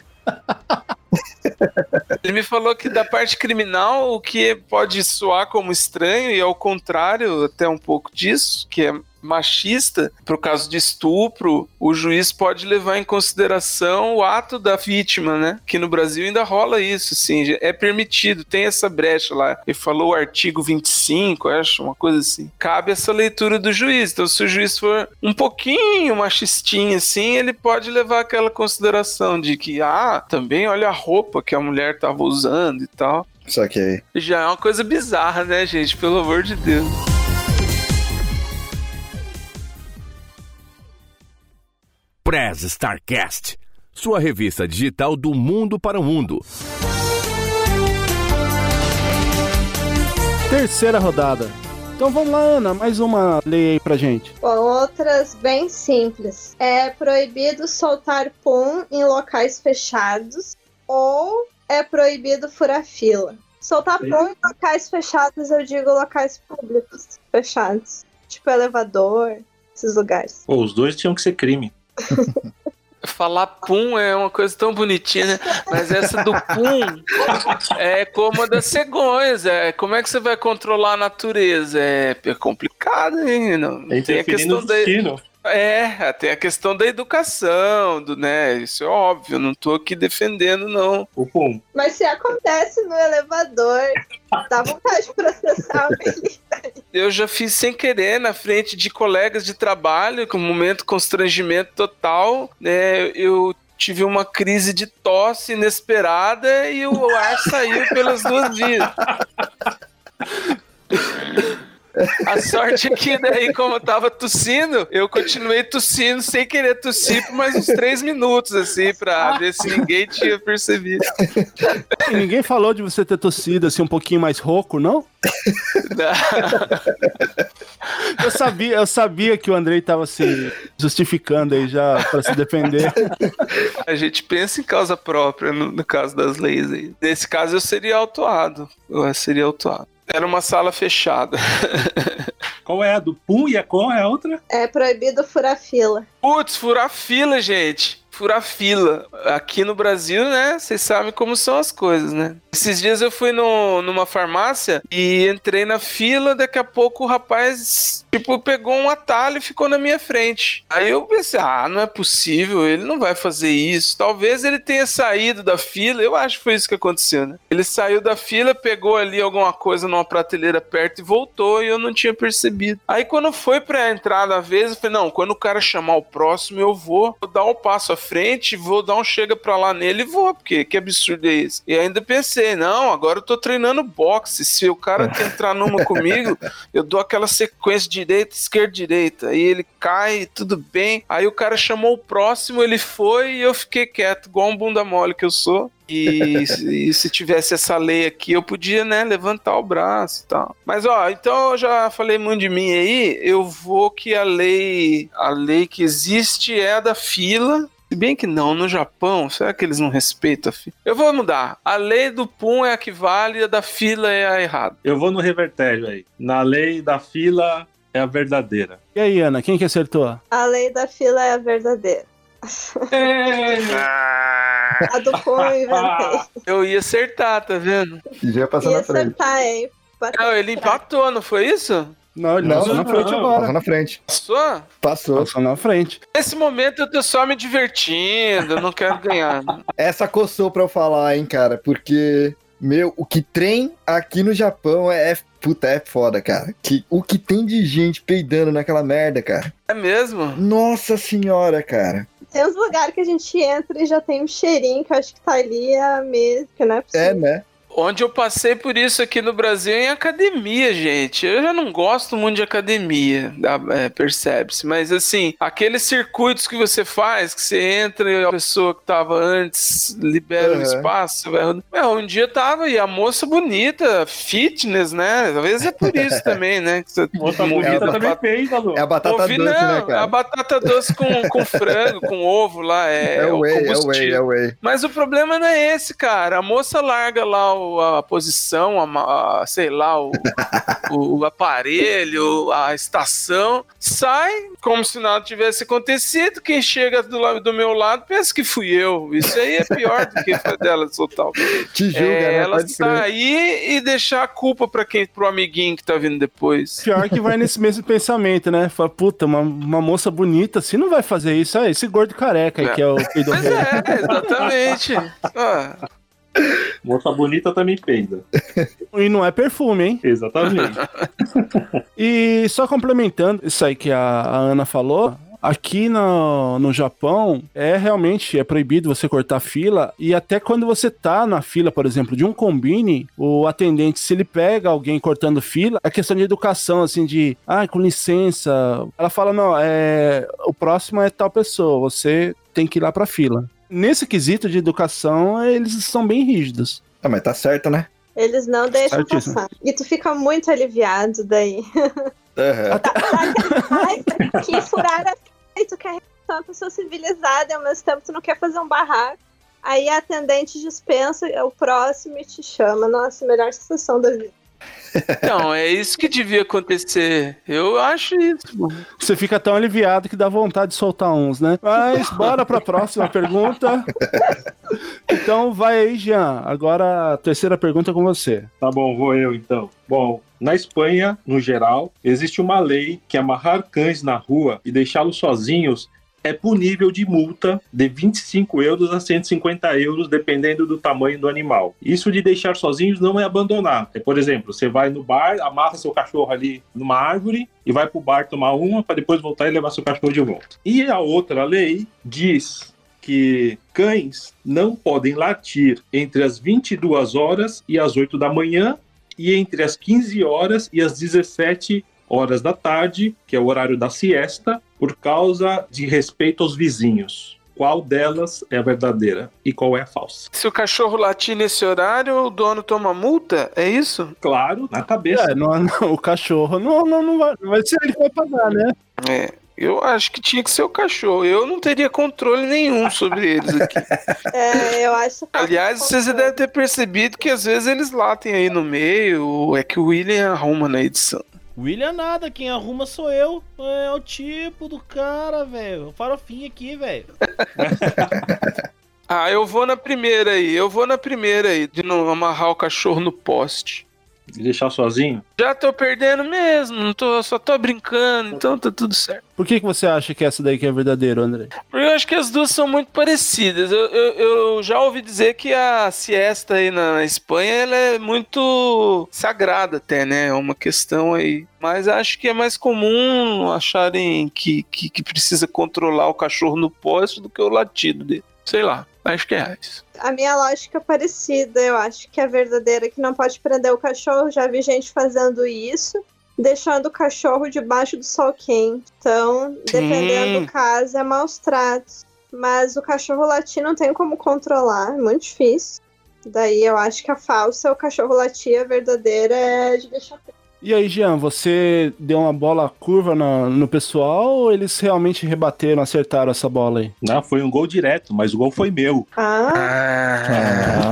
Ele me falou que da parte criminal, o que pode soar como estranho, e ao contrário, até um pouco disso, que é machista, pro caso de estupro, o juiz pode levar em consideração o ato da vítima, né? Que no Brasil ainda rola isso, assim, é permitido, tem essa brecha lá. Ele falou o artigo 25, acho, uma coisa assim. Cabe essa leitura do juiz. Então, se o juiz for um pouquinho machistinho, assim, ele pode levar aquela consideração de que, ah, também olha a roupa que a mulher tava usando e tal. Só que Já é uma coisa bizarra, né, gente? Pelo amor de Deus. Press Starcast, sua revista digital do mundo para o mundo. Terceira rodada. Então vamos lá, Ana, mais uma lei aí pra gente. Bom, outras bem simples. É proibido soltar pum em locais fechados ou é proibido furar fila. Soltar Sim. pum em locais fechados, eu digo locais públicos fechados. Tipo elevador, esses lugares. Pô, os dois tinham que ser crime. Falar pum é uma coisa tão bonitinha, né? Mas essa do pum é como a das cegonhas. É, como é que você vai controlar a natureza? É, é complicado, hein? Não, É tem a questão da, destino. É, tem a questão da educação, do, né? Isso é óbvio, não tô aqui defendendo, não. O pum. Mas se acontece no elevador, dá vontade de processar ele. Eu já fiz sem querer na frente de colegas de trabalho, com um momento de constrangimento total, né? Eu tive uma crise de tosse inesperada e o ar saiu pelas duas vias. A sorte é que daí, como eu tava tossindo, eu continuei tossindo sem querer tossir por mais uns três minutos, assim, pra ver se ninguém tinha percebido. E ninguém falou de você ter tossido assim um pouquinho mais rouco, não? Eu sabia, eu sabia que o Andrei tava se justificando aí já pra se defender. A gente pensa em causa própria no, no caso das leis aí. Nesse caso eu seria autuado. Eu seria autuado. Era uma sala fechada. Qual é a do pum e a qual é a outra? É proibido furar fila. Putz, furar fila, gente. Furar fila. Aqui no Brasil, né? Vocês sabem como são as coisas, né? Esses dias eu fui no, numa farmácia e entrei na fila. Daqui a pouco o rapaz, tipo, pegou um atalho e ficou na minha frente. Aí eu pensei, ah, não é possível, ele não vai fazer isso. Talvez ele tenha saído da fila. Eu acho que foi isso que aconteceu, né? Ele saiu da fila, pegou ali alguma coisa numa prateleira perto e voltou e eu não tinha percebido. Aí quando foi pra entrar da vez, eu falei, não, quando o cara chamar o próximo, eu vou, dar um passo à frente, vou dar um chega pra lá nele e vou, porque que absurdo é esse? E ainda pensei, não, agora eu tô treinando boxe, se o cara quer entrar numa comigo, eu dou aquela sequência direita, esquerda, direita, aí ele cai, tudo bem, aí o cara chamou o próximo, ele foi e eu fiquei quieto, igual um bunda mole que eu sou. E, e se tivesse essa lei aqui, eu podia, né, levantar o braço e tal. Mas, ó, então eu já falei muito de mim aí, eu vou que a lei, a lei que existe é a da fila. Se bem que não, no Japão, será que eles não respeitam a fila? Eu vou mudar. A lei do pum é a que vale, a da fila é a errada. Eu vou no revertério aí. Na lei da fila é a verdadeira. E aí, Ana, quem que acertou? A lei da fila é a verdadeira. A do pum eu inventei. Eu ia acertar, tá vendo? já passou Ia na frente. acertar, hein? Não, ele empatou, não foi isso? Não, ele Não, passou na não, frente não, agora. Passou na frente. Passou? Passou. Passou na frente. Nesse momento eu tô só me divertindo, eu não quero ganhar. Essa coçou pra eu falar, hein, cara, porque, meu, o que trem aqui no Japão é, é- puta, é foda, cara. Que, o que tem de gente peidando naquela merda, cara. É mesmo? Nossa senhora, cara. Tem uns lugares que a gente entra e já tem um cheirinho que eu acho que tá ali há meses, que não é É, possível. né? Onde eu passei por isso aqui no Brasil é em academia, gente. Eu já não gosto muito de academia, é, percebe-se. Mas assim, aqueles circuitos que você faz, que você entra e a pessoa que tava antes libera o Uhum. espaço, você vai rodando. Meu, um dia tava e a moça bonita, fitness, né? Talvez é por isso também, né? Que você Moça bonita a também pra- peida, Lu. É a batata Ouvi, doce, não, né, a cara? batata doce com, com frango, com ovo lá, é, É o whey, é o whey, combustível. é o whey. Mas o problema não é esse, cara. A moça larga lá a posição, a a- sei lá, o, o- o aparelho, a estação, sai como se nada tivesse acontecido. Quem chega do, lado, do meu lado pensa que fui eu. Isso aí é pior do que foi dela soltar o Te julga, é, né? ela sair e deixar a culpa pra quem, pro amiguinho que tá vindo depois. Pior que vai nesse mesmo pensamento, né? Fala, puta, uma, uma moça bonita assim não vai fazer isso. Ah, esse gordo careca aí que é o. Mas é, exatamente. Ah, Moça bonita também peida. E não é perfume, hein? Exatamente. E só complementando isso aí que a, a Ana falou, aqui no, no Japão é realmente é proibido você cortar fila e até quando você tá na fila, por exemplo, de um combine, o atendente, se ele pega alguém cortando fila, é questão de educação, assim, de, ah, com licença, ela fala, não, é, o próximo é tal pessoa, você tem que ir lá pra fila. Nesse quesito de educação, eles são bem rígidos. Ah, mas tá certo, né? Eles não deixam Certíssimo. passar. E tu fica muito aliviado daí. Aham. Ai, que furar a e tu quer ser uma pessoa civilizada e ao mesmo tempo tu não quer fazer um barraco. Aí a atendente dispensa é o próximo e te chama. Nossa, melhor sensação da vida. Então, é isso que devia acontecer. Eu acho isso. Você fica tão aliviado que dá vontade de soltar uns, né? Mas bora pra próxima pergunta. Então vai aí, Jean. Agora a terceira pergunta é com você. Tá bom, vou eu então. Bom, na Espanha, no geral, existe uma lei que amarrar cães na rua e deixá-los sozinhos é punível de multa de 25 euros a 150 euros, dependendo do tamanho do animal. Isso de deixar sozinhos não é abandonar. É, por exemplo, você vai no bar, amarra seu cachorro ali numa árvore e vai pro bar tomar uma para depois voltar e levar seu cachorro de volta. E a outra lei diz que cães não podem latir entre as 22 horas e as 8 da manhã e entre as 15 horas e as 17 horas da tarde, que é o horário da siesta, por causa de respeito aos vizinhos. Qual delas é a verdadeira e qual é a falsa? Se o cachorro latir nesse horário, o dono toma multa? É isso? Claro, na cabeça. É, não, não, o cachorro não, não, não, vai, não vai ser ele que vai pagar, né? É. Eu acho que tinha que ser o cachorro. Eu não teria controle nenhum sobre eles aqui. É, eu acho que Aliás, vocês já devem ter percebido que às vezes eles latem aí no meio. É que o William arruma na edição. William nada, quem arruma sou eu. É o tipo do cara, velho. Farofinha aqui, velho. Ah, eu vou na primeira aí. Eu vou na primeira aí, de não amarrar o cachorro no poste. De deixar sozinho? Já tô perdendo mesmo, não tô, só tô brincando, então tá tudo certo. Por que, que você acha que essa daí que é verdadeira, André? Porque eu acho que as duas são muito parecidas. Eu, eu, eu já ouvi dizer que a siesta aí na, na Espanha ela é muito sagrada até, né? É uma questão aí. Mas acho que é mais comum acharem que, que, que precisa controlar o cachorro no poste do que o latido dele. Sei lá, acho que é isso. a minha lógica é parecida. Eu acho que a verdadeira é que não pode prender o cachorro. Já vi gente fazendo isso, deixando o cachorro debaixo do sol quente. Então, dependendo Hum. do caso, é maus tratos. Mas o cachorro latir não tem como controlar, é muito difícil. Daí eu acho que a falsa é o cachorro latir, a verdadeira é de deixar. E aí, Jean, você deu uma bola curva no, no pessoal ou eles realmente rebateram, acertaram essa bola aí? Não, foi um gol direto, mas o gol foi meu. Ah,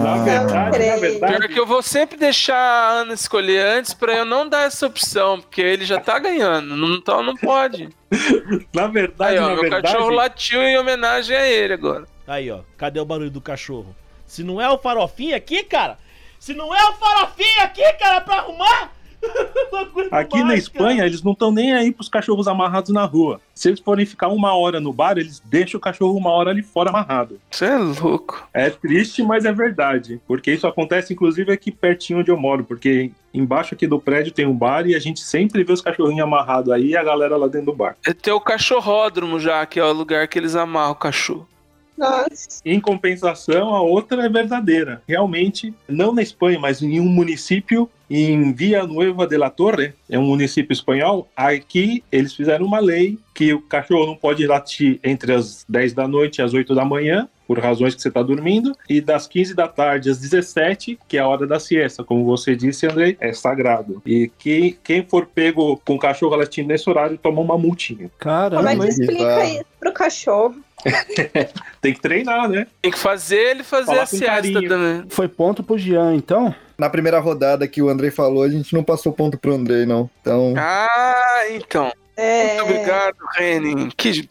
Na verdade, na verdade, Pior que eu vou sempre deixar a Ana escolher antes pra eu não dar essa opção, porque ele já tá ganhando, não- então não pode. na verdade, Aí, ó, na meu verdade, cachorro latiu em homenagem a ele agora. Aí, ó. Cadê o barulho do cachorro? Se não é o farofinha aqui, cara. Se não é o farofinha aqui, cara, pra arrumar. Aqui na mais, Espanha, cara. eles não estão nem aí pros cachorros amarrados na rua. Se eles forem ficar uma hora no bar, eles deixam o cachorro uma hora ali fora amarrado. Você é louco. É triste, mas é verdade. Porque isso acontece, inclusive, aqui pertinho onde eu moro. Porque embaixo aqui do prédio tem um bar e a gente sempre vê os cachorrinhos amarrados aí e a galera lá dentro do bar. É o cachorródromo já, que é o lugar que eles amarram o cachorro. Nossa. Em compensação, a outra é verdadeira. Realmente, não na Espanha, mas em um município, em Villanueva de la Torre, é um município espanhol, aqui eles fizeram uma lei que o cachorro não pode latir entre as 10 da noite e as 8 da manhã, por razões que você está dormindo, e das 15 da tarde às 17, que é a hora da siesta, como você disse, Andrei, é sagrado. E quem, quem for pego com o cachorro latindo nesse horário toma uma multinha. Caramba, Como é que explica bizarro. isso pro cachorro? Tem que treinar, né? Tem que fazer ele fazer Falar a siesta também. foi ponto pro Jean, então? Na primeira rodada que o Andrei falou, a gente não passou ponto pro Andrei, não. Então. Ah, então. É, Muito obrigado, Renin. Que...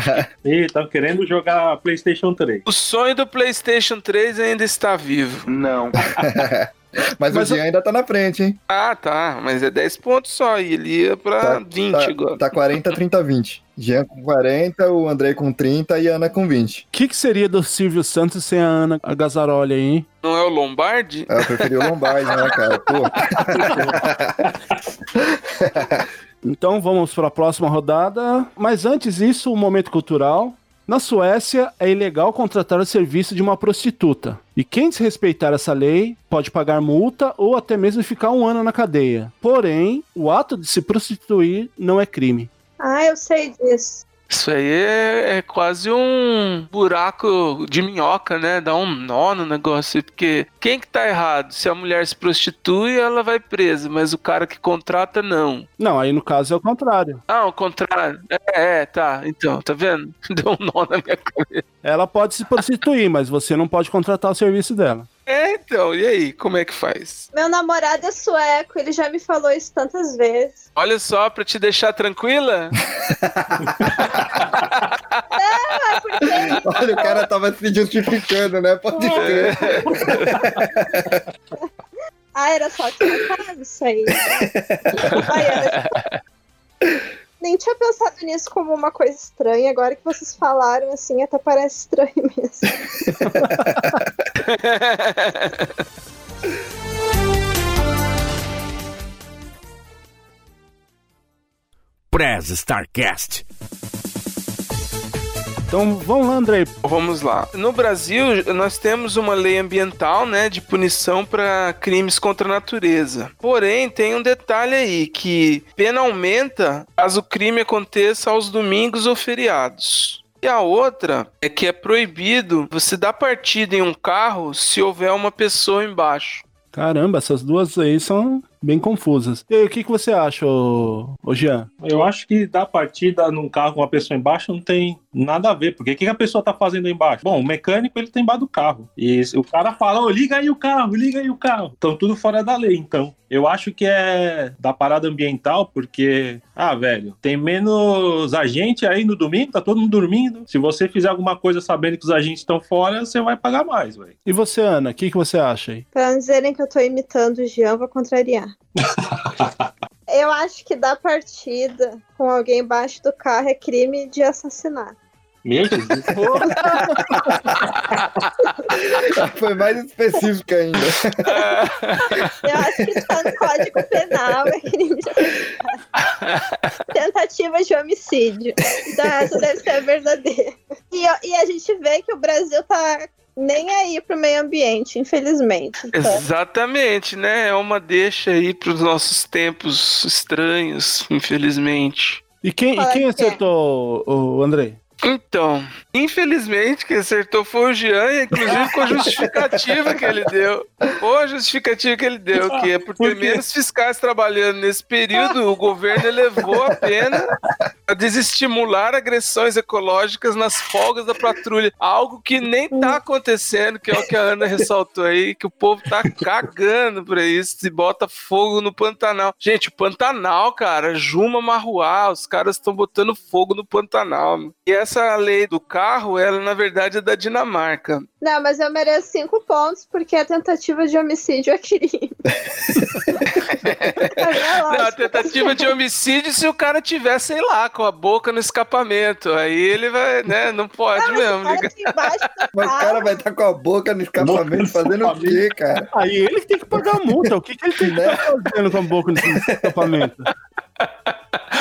Ih, tá querendo jogar PlayStation 3. O sonho do PlayStation 3 ainda está vivo. Não. Mas, Mas o Jean ainda tá na frente, hein? Ah, tá. Mas é 10 pontos só. E ele ia pra 20 tá, agora. Tá 40, 30, 20. Jean com 40, o Andrei com 30 e a Ana com 20. O que, que seria do Silvio Santos sem a Ana Agazzaroli aí, hein? Não é o Lombardi? Ah, Eu preferi o Lombardi, né, cara? Pô. Então vamos para a próxima rodada. Mas antes disso, o momento cultural. Na Suécia, é ilegal contratar o serviço de uma prostituta. E quem desrespeitar essa lei pode pagar multa ou até mesmo ficar um ano na cadeia. Porém, o ato de se prostituir não é crime. Ah, eu sei disso. Isso aí é, é quase um buraco de minhoca, né? Dá um nó no negócio. Porque quem que tá errado? Se a mulher se prostitui, ela vai presa. Mas o cara que contrata, não. Não, aí no caso é o contrário. Ah, o contrário. É, é, tá. Então, tá vendo? Deu um nó na minha cabeça. Ela pode se prostituir, mas você não pode contratar o serviço dela. É, então. E aí? Como é que faz? Meu namorado é sueco, ele já me falou isso tantas vezes. Olha só, pra te deixar tranquila. Ah, porque Olha, o cara tava se justificando, né? Pode crer. Ah, era só que eu isso aí. Ai, eu nem tinha pensado nisso como uma coisa estranha. Agora que vocês falaram assim, até parece estranho mesmo. Prez Starcast. Então vamos lá, Andrei. Vamos lá. No Brasil, nós temos uma lei ambiental, né, de punição para crimes contra a natureza. Porém, tem um detalhe aí que pena aumenta caso o crime aconteça aos domingos ou feriados. E a outra é que é proibido você dar partida em um carro se houver uma pessoa embaixo. Caramba, essas duas aí são bem confusas. E aí, o que, que você acha, ô, ô Jean? Eu acho que dar partida num carro com uma pessoa embaixo não tem nada a ver, porque o que que a pessoa tá fazendo embaixo? Bom, o mecânico ele tá embaixo do carro. E o cara fala, ô, liga aí o carro, liga aí o carro. Então tudo fora da lei, então. Eu acho que é da parada ambiental, porque, ah, velho, tem menos agente aí no domingo, tá todo mundo dormindo. Se você fizer alguma coisa sabendo que os agentes estão fora, você vai pagar mais, velho. E você, Ana, o que, que você acha aí? Pra não dizerem que eu tô imitando o Jean, eu vou contrariar. Eu acho que dar partida com alguém embaixo do carro é crime de assassinato. Meu Jesus. Foi mais específico ainda. Eu acho que tá no Código Penal é. Tentativa de homicídio. Então essa deve ser a verdadeira. E, e a gente vê que o Brasil tá nem aí pro meio ambiente, infelizmente. Então, Exatamente, né? É uma deixa aí pros nossos tempos estranhos, infelizmente. E quem, e quem que acertou, o Andrei? Então, infelizmente, quem acertou foi o Jean, inclusive com a justificativa que ele deu. Ou a justificativa que ele deu, que é por ter Por menos fiscais trabalhando nesse período, o governo elevou a pena a desestimular agressões ecológicas nas folgas da patrulha. Algo que nem tá acontecendo, que é o que a Ana ressaltou aí, que o povo tá cagando pra isso e bota fogo no Pantanal. Gente, o Pantanal, cara, Juma Marruá, os caras estão botando fogo no Pantanal. E essa lei do carro, ela na verdade é da Dinamarca. Não, mas eu mereço cinco pontos porque a tentativa de homicídio é crime. A minha Não, a tentativa de homicídio se o cara tiver, sei lá, com a boca no escapamento. Aí ele vai, né? Não pode mas mesmo. o cara do Mas o cara vai estar com a boca no escapamento fazendo o quê, cara? Aí ele que tem que pagar a multa. O que, que ele tem que Né? estar fazendo com a boca nesse escapamento?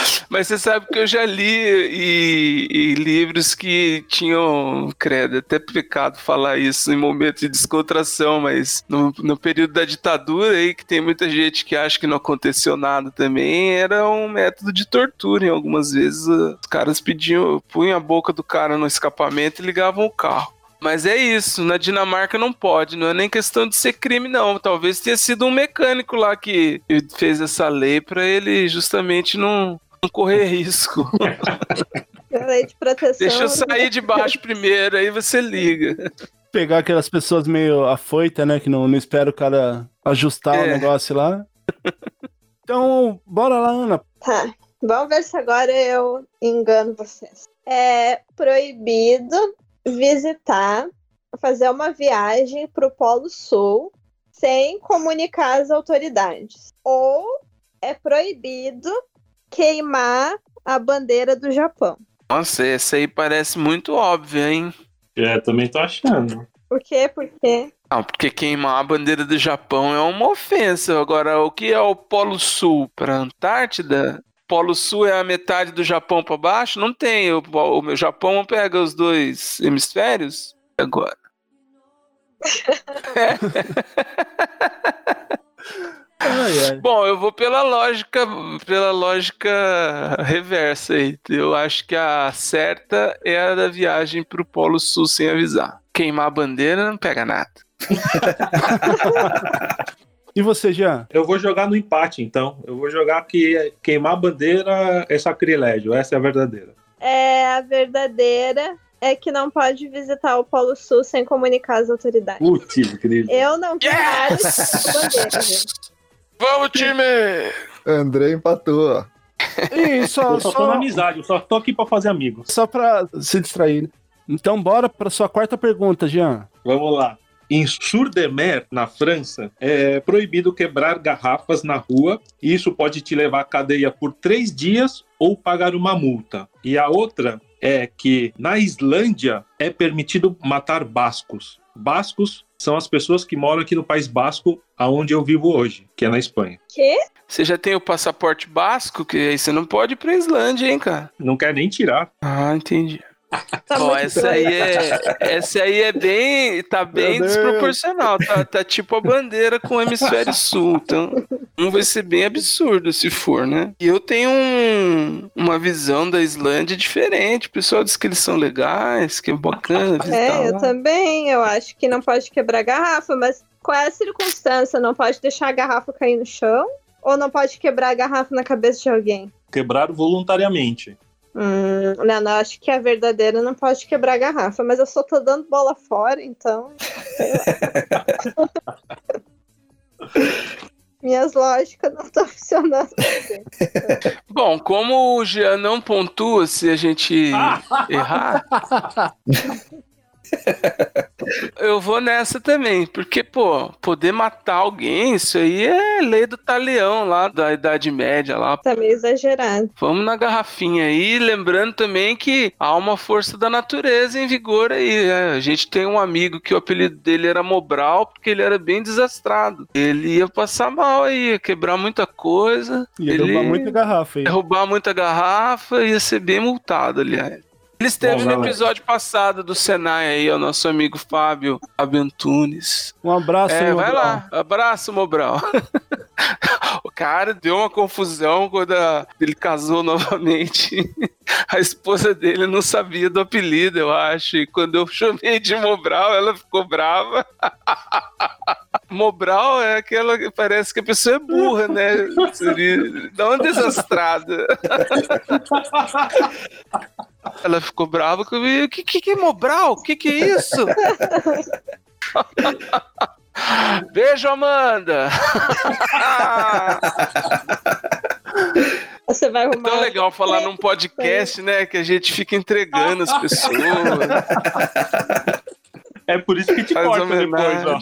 Mas você sabe que eu já li e, e livros que tinham, credo, é até pecado falar isso em momento de descontração, mas no, no período da ditadura aí, que tem muita gente que acha que não aconteceu nada também, era um método de tortura. Em algumas vezes os caras pediam, punham a boca do cara no escapamento e ligavam o carro. Mas é isso, na Dinamarca não pode, não é nem questão de ser crime, não. Talvez tenha sido um mecânico lá que fez essa lei pra ele justamente não, não correr risco. de proteção. Deixa eu sair de baixo primeiro, aí você liga. Pegar aquelas pessoas meio afoita, né? Que não, não espera o cara ajustar o É. negócio lá. Então, bora lá, Ana. Tá. Vamos ver se agora eu engano vocês. É proibido visitar, fazer uma viagem para o Polo Sul sem comunicar às autoridades. Ou é proibido queimar a bandeira do Japão. Nossa, essa aí parece muito óbvia, hein? É, também tô achando. Por quê? Porque Não, porque queimar a bandeira do Japão é uma ofensa. Agora, o que é o Polo Sul para Antártida? Polo Sul é a metade do Japão para baixo? Não tem. O, o meu Japão pega os dois hemisférios? Agora. Ai, ai. Bom, eu vou pela lógica, pela lógica reversa aí. Eu acho que a certa é a da viagem pro Polo Sul sem avisar. Queimar a bandeira não pega nada. E você, Jean? Eu vou jogar no empate, então. Eu vou jogar que queimar a bandeira é sacrilégio. Essa é a verdadeira. é a verdadeira é que não pode visitar o Polo Sul sem comunicar às autoridades. Putz, querido. Eu não de Yes! bandeira, gente. Vamos, time! André empatou, ó. E só, Eu só tô na amizade, eu só tô aqui pra fazer amigos. só pra se distrair. né? Então, bora pra sua quarta pergunta, Jean. Vamos lá. Em Sur-de-Mer, na França, é proibido quebrar garrafas na rua e isso pode te levar à cadeia por três dias ou pagar uma multa. E a outra é que na Islândia é permitido matar bascos. Bascos são as pessoas que moram aqui no País Basco, aonde eu vivo hoje, que é na Espanha. Quê? Você já tem o passaporte basco, que aí você não pode ir pra Islândia, hein, cara? Não quer nem tirar. Ah, entendi. Tá Ó, muito essa aí é, essa aí é bem, tá bem desproporcional, tá, tá tipo a bandeira com o hemisfério sul, então um vai ser bem absurdo se for, né? E eu tenho um- uma visão da Islândia diferente, o pessoal diz que eles são legais, que é bacana É, eu lá. também. Eu acho que não pode quebrar garrafa, mas qual é a circunstância? Não pode deixar a garrafa cair no chão? Ou não pode quebrar a garrafa na cabeça de alguém? Quebrar voluntariamente. Hum, não, não, acho que a verdadeira não pode quebrar a garrafa, mas eu só tô dando bola fora, então. Minhas lógicas não estão funcionando. Bom, como o Jean não pontua se a gente errar, eu vou nessa também, porque, pô, poder matar alguém, isso aí é lei do talião lá da Idade Média lá. Tá meio exagerado. Vamos na garrafinha aí, lembrando também que há uma força da natureza em vigor aí. né? A gente tem um amigo que o apelido dele era Mobral, porque ele era bem desastrado. Ele ia passar mal aí, ia quebrar muita coisa. Ia ele derrubar muita garrafa aí. ia roubar muita garrafa, ia ser bem multado, aliás. Ele esteve Bom, no episódio passado do Senai aí, o nosso amigo Fábio Abentunes. Um abraço, É, meu vai lá. Abraço, Mobral. o cara deu uma confusão quando a- ele casou novamente. A esposa dele não sabia do apelido, eu acho. E quando eu chamei de Mobral, ela ficou brava. Mobral é aquela que parece que a pessoa é burra, né? Seria- Dá uma desastrada. Ela ficou brava comigo. Que, que, que é Mobral? O que, que é isso? Beijo, Amanda! Você vai É arrumar. tão legal falar num podcast, né? Que a gente fica entregando as pessoas. É por isso que te Faz corta depois, ó.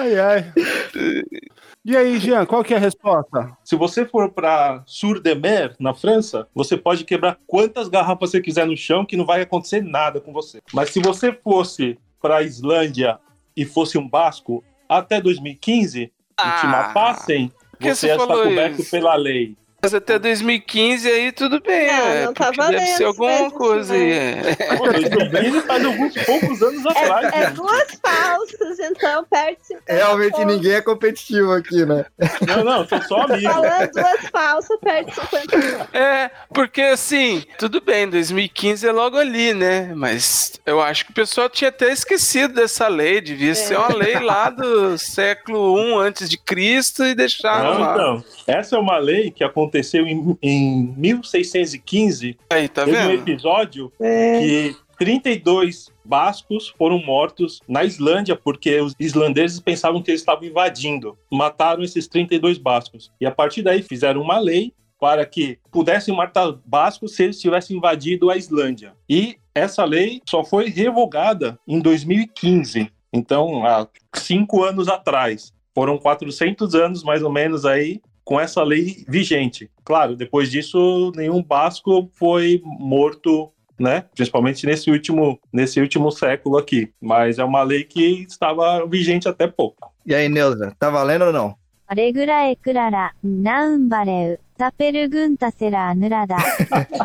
Ai, ai. E aí, Jean, qual que é a resposta? Se você for para Sur-de-Mer, na França, você pode quebrar quantas garrafas você quiser no chão que não vai acontecer nada com você. Mas se você fosse para a Islândia e fosse um basco até 2015 e te Ah, matassem, você está falou coberto isso? pela lei. Mas até 2015 aí tudo bem, Não, é, não tá porque deve valendo ser alguma mesmo, coisa aí. é. Pô, 2015 faz alguns poucos anos atrás. É, é né? duas falsas, então perde 50 Realmente pontos. ninguém é competitivo aqui, né? Não, não, são só amigos. Falando duas falsas, perde 50 pontos. É, porque assim, tudo bem, 2015 é logo ali, né? Mas eu acho que o pessoal tinha até esquecido dessa lei, devia ser uma lei lá do século I antes de Cristo e deixaram Não, lá. então, essa é uma lei que aconteceu em, em 1615. Aí, tá Teve um vendo? episódio É. que 32 bascos foram mortos na Islândia porque os islandeses pensavam que eles estavam invadindo. Mataram esses 32 bascos. E a partir daí fizeram uma lei para que pudessem matar bascos se eles tivessem invadido a Islândia. E essa lei só foi revogada em 2015. Então, há cinco anos atrás. Foram 400 anos, mais ou menos, aí com essa lei vigente. Claro, depois disso, nenhum basco foi morto né? Principalmente nesse último, nesse último século aqui. Mas é uma lei que estava vigente até pouco. E aí, Neuza, tá valendo ou não?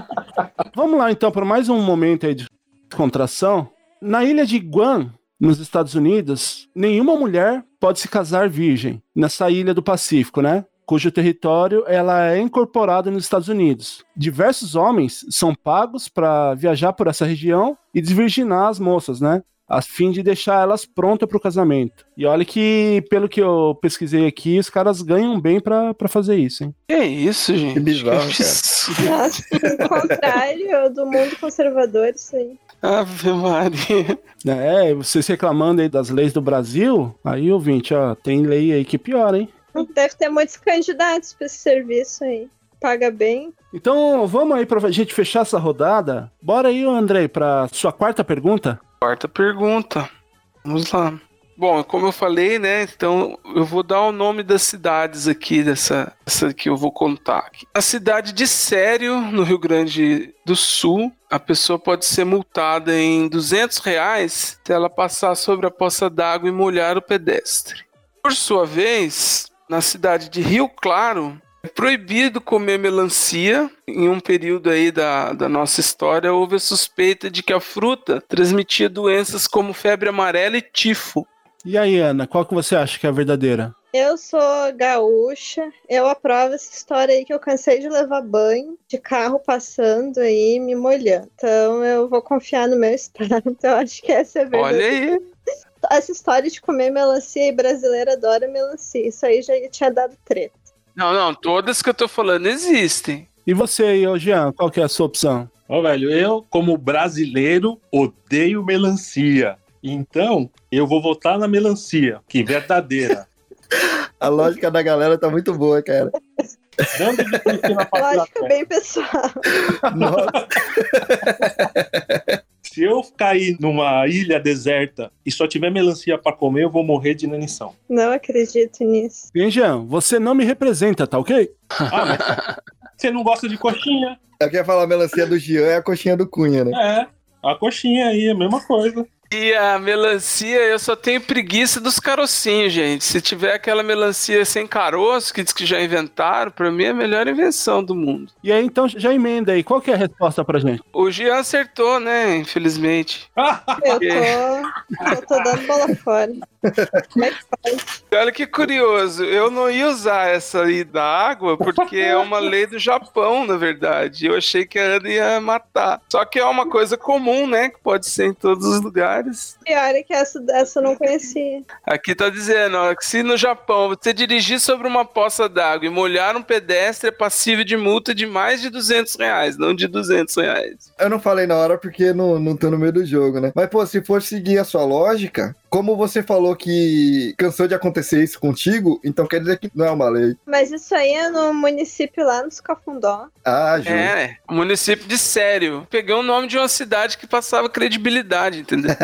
Vamos lá então para mais um momento aí de contração. Na ilha de Guam, nos Estados Unidos, nenhuma mulher pode se casar virgem nessa ilha do Pacífico, né? Cujo território ela é incorporado nos Estados Unidos. Diversos homens são pagos para viajar por essa região e desvirginar as moças, né? A fim de deixar elas prontas para o casamento. E olha que, pelo que eu pesquisei aqui, os caras ganham bem para fazer isso, hein? Que isso, gente? Que bizarro, cara. Nossa, o contrário do mundo conservador, isso aí. Ave Maria. É, vocês reclamando aí das leis do Brasil, aí, ouvinte, ó, tem lei aí que piora, hein? Deve ter muitos candidatos para esse serviço aí. Paga bem. Então, vamos aí pra gente fechar essa rodada. Bora aí, Andrei, pra sua quarta pergunta. Quarta pergunta. Vamos lá. Bom, como eu falei, né? Então eu vou dar o nome das cidades aqui, dessa, dessa que eu vou contar. Aqui. A cidade de Sério, no Rio Grande do Sul, a pessoa pode ser multada em 200 reais se ela passar sobre a poça d'água e molhar o pedestre. Por sua vez, na cidade de Rio Claro, é proibido comer melancia. Em um período aí da, da nossa história, houve a suspeita de que a fruta transmitia doenças como febre amarela e tifo. E aí, Ana, qual que você acha que é a verdadeira? Eu sou gaúcha, eu aprovo essa história aí que eu cansei de levar banho, de carro passando aí, me molhando. Então eu vou confiar no meu estado, eu acho que essa é a verdade. Olha aí. Essa história de comer melancia e brasileiro adora melancia, isso aí já tinha dado treta. Não, não, todas que eu tô falando existem. E você aí, ô Jean, qual que é a sua opção? Ó, velho, eu, como brasileiro, odeio melancia. Então, eu vou votar na melancia, que é verdadeira. A lógica da galera tá muito boa, cara. Dando de Cristina Lógica bem pessoal. Nossa, Se eu cair numa ilha deserta e só tiver melancia pra comer, eu vou morrer de inanição. Não acredito nisso. Jean, você não me representa, tá ok? Ah, mas você não gosta de coxinha? eu queria falar a melancia do Jean é a coxinha do Cunha, né? É, a coxinha aí, a mesma coisa. E a melancia, eu só tenho preguiça dos carocinhos, gente. Se tiver aquela melancia sem caroço, que diz que já inventaram, pra mim é a melhor invenção do mundo. E aí, então, já emenda aí. Qual que é a resposta pra gente? O Jean acertou, né? Infelizmente. Eu tô, eu tô dando bola fora. Como é que faz? Olha que curioso, eu não ia usar essa aí da água porque é uma lei do Japão, na verdade. Eu achei que a Ana ia matar. Só que é uma coisa comum, né? Que pode ser em todos os lugares. Pior é que essa, essa eu não conhecia. Aqui tá dizendo, ó, que se no Japão você dirigir sobre uma poça d'água e molhar um pedestre, é passível de multa de mais de 200 reais, não de 200 reais. Eu não falei na hora porque não, não tô no meio do jogo, né? Mas, pô, se for seguir a sua lógica, como você falou que cansou de acontecer isso contigo, então quer dizer que não é uma lei. Mas isso aí é no município lá nos Cafundó. Ah, Ju. É, município de Sério. Peguei o nome de uma cidade que passava credibilidade, entendeu?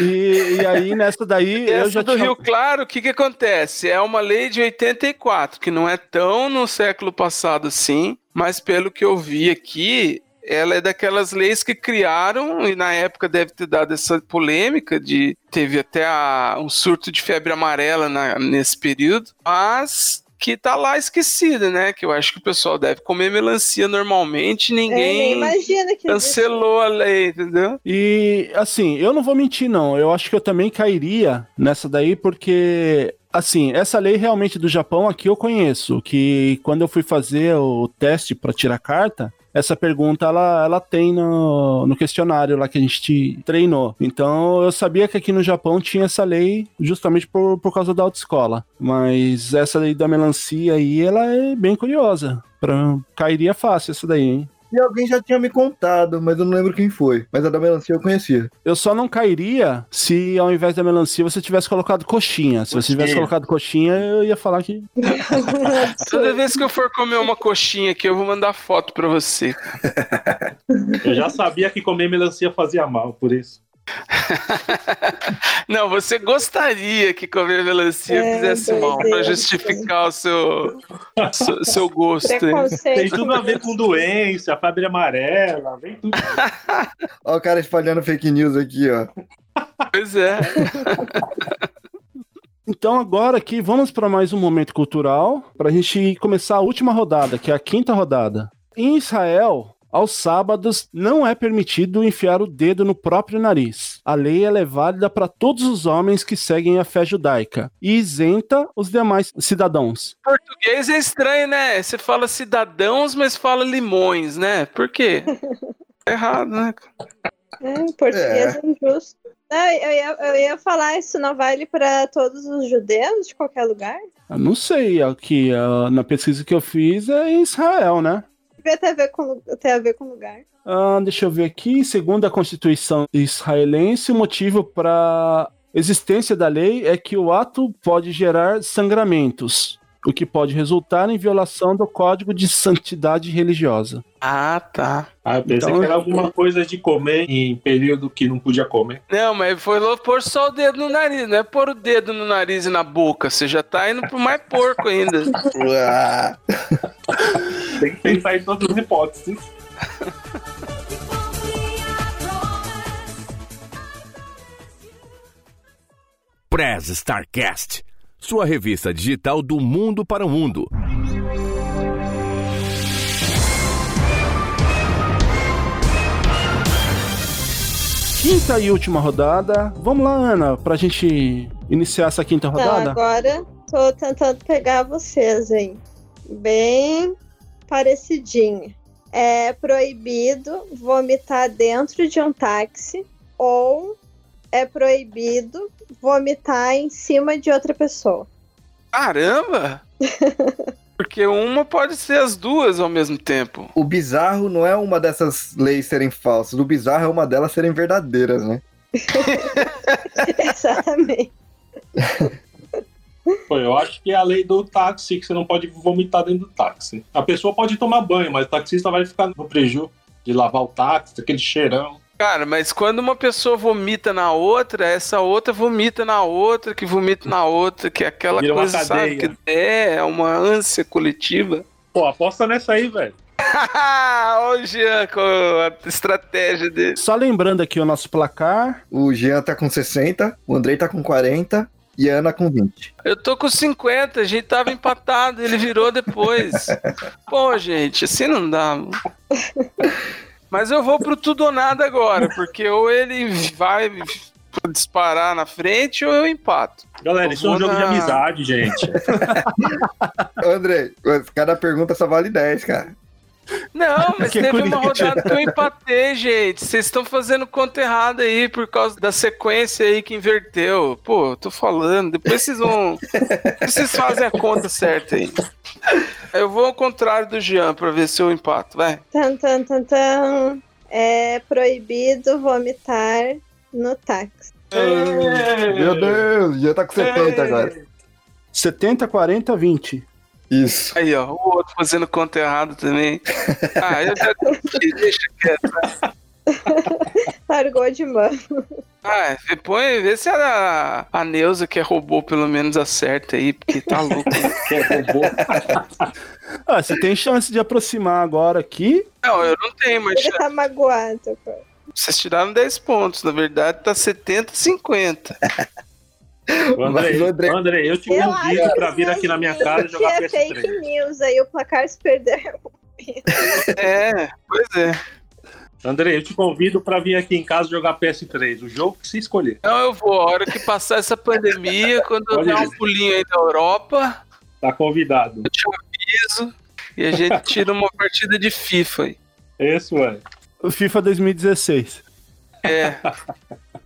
E, e aí, nessa daí, eu Essa já do tinha... Rio Claro, o que que acontece? É uma lei de 84, que não é tão no século passado assim, mas pelo que eu vi aqui, ela é daquelas leis que criaram, e na época deve ter dado essa polêmica de... Teve até a- um surto de febre amarela na- nesse período, mas que tá lá esquecida, né? Que eu acho que o pessoal deve comer melancia normalmente, É, ninguém imagina que existe. cancelou a lei, entendeu? E assim, eu não vou mentir, não. Eu acho que eu também cairia nessa daí, porque. Assim, essa lei realmente do Japão aqui eu conheço. Que quando eu fui fazer o teste para tirar carta, essa pergunta ela, ela tem no, no questionário lá que a gente treinou. Então eu sabia que aqui no Japão tinha essa lei justamente por, por causa da autoescola. Mas essa lei da melancia aí, ela é bem curiosa. Pra, cairia fácil essa daí, hein? Melancia alguém já tinha me contado, mas eu não lembro quem foi. Mas a da melancia eu conhecia. Eu só não cairia se ao invés da melancia você tivesse colocado coxinha. Se você tivesse colocado coxinha, eu ia falar que. Toda vez que eu for comer uma coxinha aqui, eu vou mandar foto pra você. Eu já sabia que comer melancia fazia mal, por isso. Não, você gostaria que comer melancia É, fizesse mal, pra doideira. justificar o seu, seu, seu gosto. Tem tudo a ver com doença, febre amarela, vem tudo. Ó, o cara espalhando fake news aqui, ó. Pois é. Então agora aqui vamos para mais um momento cultural para a gente começar a última rodada, que é a quinta rodada. Em Israel, aos sábados não é permitido enfiar o dedo no próprio nariz. A lei ela é válida para todos os homens que seguem a fé judaica e isenta os demais cidadãos. Português é estranho, né? Você fala cidadãos, mas fala limões, né? Por quê? Tá errado, né? É, português é injusto. Não, eu, ia, eu ia falar, isso não vale para todos os judeus de qualquer lugar? Eu não sei, aqui na pesquisa que eu fiz é em Israel, né? Devia ter a ver com, ter a ver com lugar. Ah, deixa eu ver aqui. Segundo a Constituição israelense, o motivo para existência da lei é que o ato pode gerar sangramentos, o que pode resultar em violação do Código de Santidade Religiosa. Ah, tá. Ah, eu pensei Então- que era alguma coisa de comer em período que não podia comer. Não, mas foi pôr só o dedo no nariz, não é pôr o dedo no nariz e na boca. Você já tá indo pro mais porco ainda. Tem que pensar em todas as hipóteses. Press Starcast, sua revista digital do mundo para o mundo. Quinta e última rodada. Vamos lá, Ana, pra gente iniciar essa quinta Não, rodada? agora tô tentando pegar vocês aí. Bem parecidinho. É proibido vomitar dentro de um táxi ou é proibido vomitar em cima de outra pessoa. Caramba! Porque uma pode ser as duas ao mesmo tempo. O bizarro não é uma dessas leis serem falsas. O bizarro é uma delas serem verdadeiras, né? Exatamente. Pô, eu acho que é a lei do táxi, que você não pode vomitar dentro do táxi. A pessoa pode tomar banho, mas o taxista vai ficar no prejuízo de lavar o táxi, aquele cheirão. Cara, mas quando uma pessoa vomita na outra, essa outra vomita na outra, que vomita na outra, que é aquela Vira coisa, sabe? Que é uma ânsia coletiva. Pô, aposta nessa aí, velho. Olha o Jean com a estratégia dele. Só lembrando aqui o nosso placar. O Jean tá com 60, o Andrei tá com 40 e a Ana com 20. Eu tô com 50, a gente tava empatado, ele virou depois. Pô, gente, assim não dá. Mas eu vou pro tudo ou nada agora, porque ou ele vai disparar na frente ou eu empato. Galera, isso é um jogo de amizade, gente. Andrei, cada pergunta só vale 10, cara. Não, mas Que teve uma rodada que eu empatei, gente. Vocês estão fazendo conta errada aí por causa da sequência aí que inverteu. Pô, eu tô falando. Depois vocês vão. depois vocês fazem a conta certa aí. Eu vou ao contrário do Jean pra ver se eu empato, vai. Tan, tan, tan, tan. É proibido vomitar no táxi. Meu Deus, o Jean tá com 70 agora. 70, 40, 20. Isso. Aí, ó, o outro fazendo conta errada também. Ah, eu já deixa quieto. Largou de mão. Ah, põe, vê se a, a Neuza, que é robô, pelo menos acerta aí, porque tá louco. Que é robô. Ah, você tem chance de aproximar agora aqui. Não, eu não tenho, mas Ele tá magoado. pô. vocês tiraram 10 pontos. Na verdade, tá 70, 50. Ô, Andrei, Mas, Andrei- Andrei, eu te Eu convido pra vir aqui na minha casa e jogar que é fake PS3. news, aí o placar se perdeu. É, pois é. Andrei, eu te convido pra vir aqui em casa jogar PS3. O jogo que se escolher. Então eu vou, a hora que passar essa pandemia, quando eu der um pulinho aí na Europa, Tá convidado. eu te aviso e a gente tira uma partida de FIFA aí. Isso, é. O FIFA 2016. É.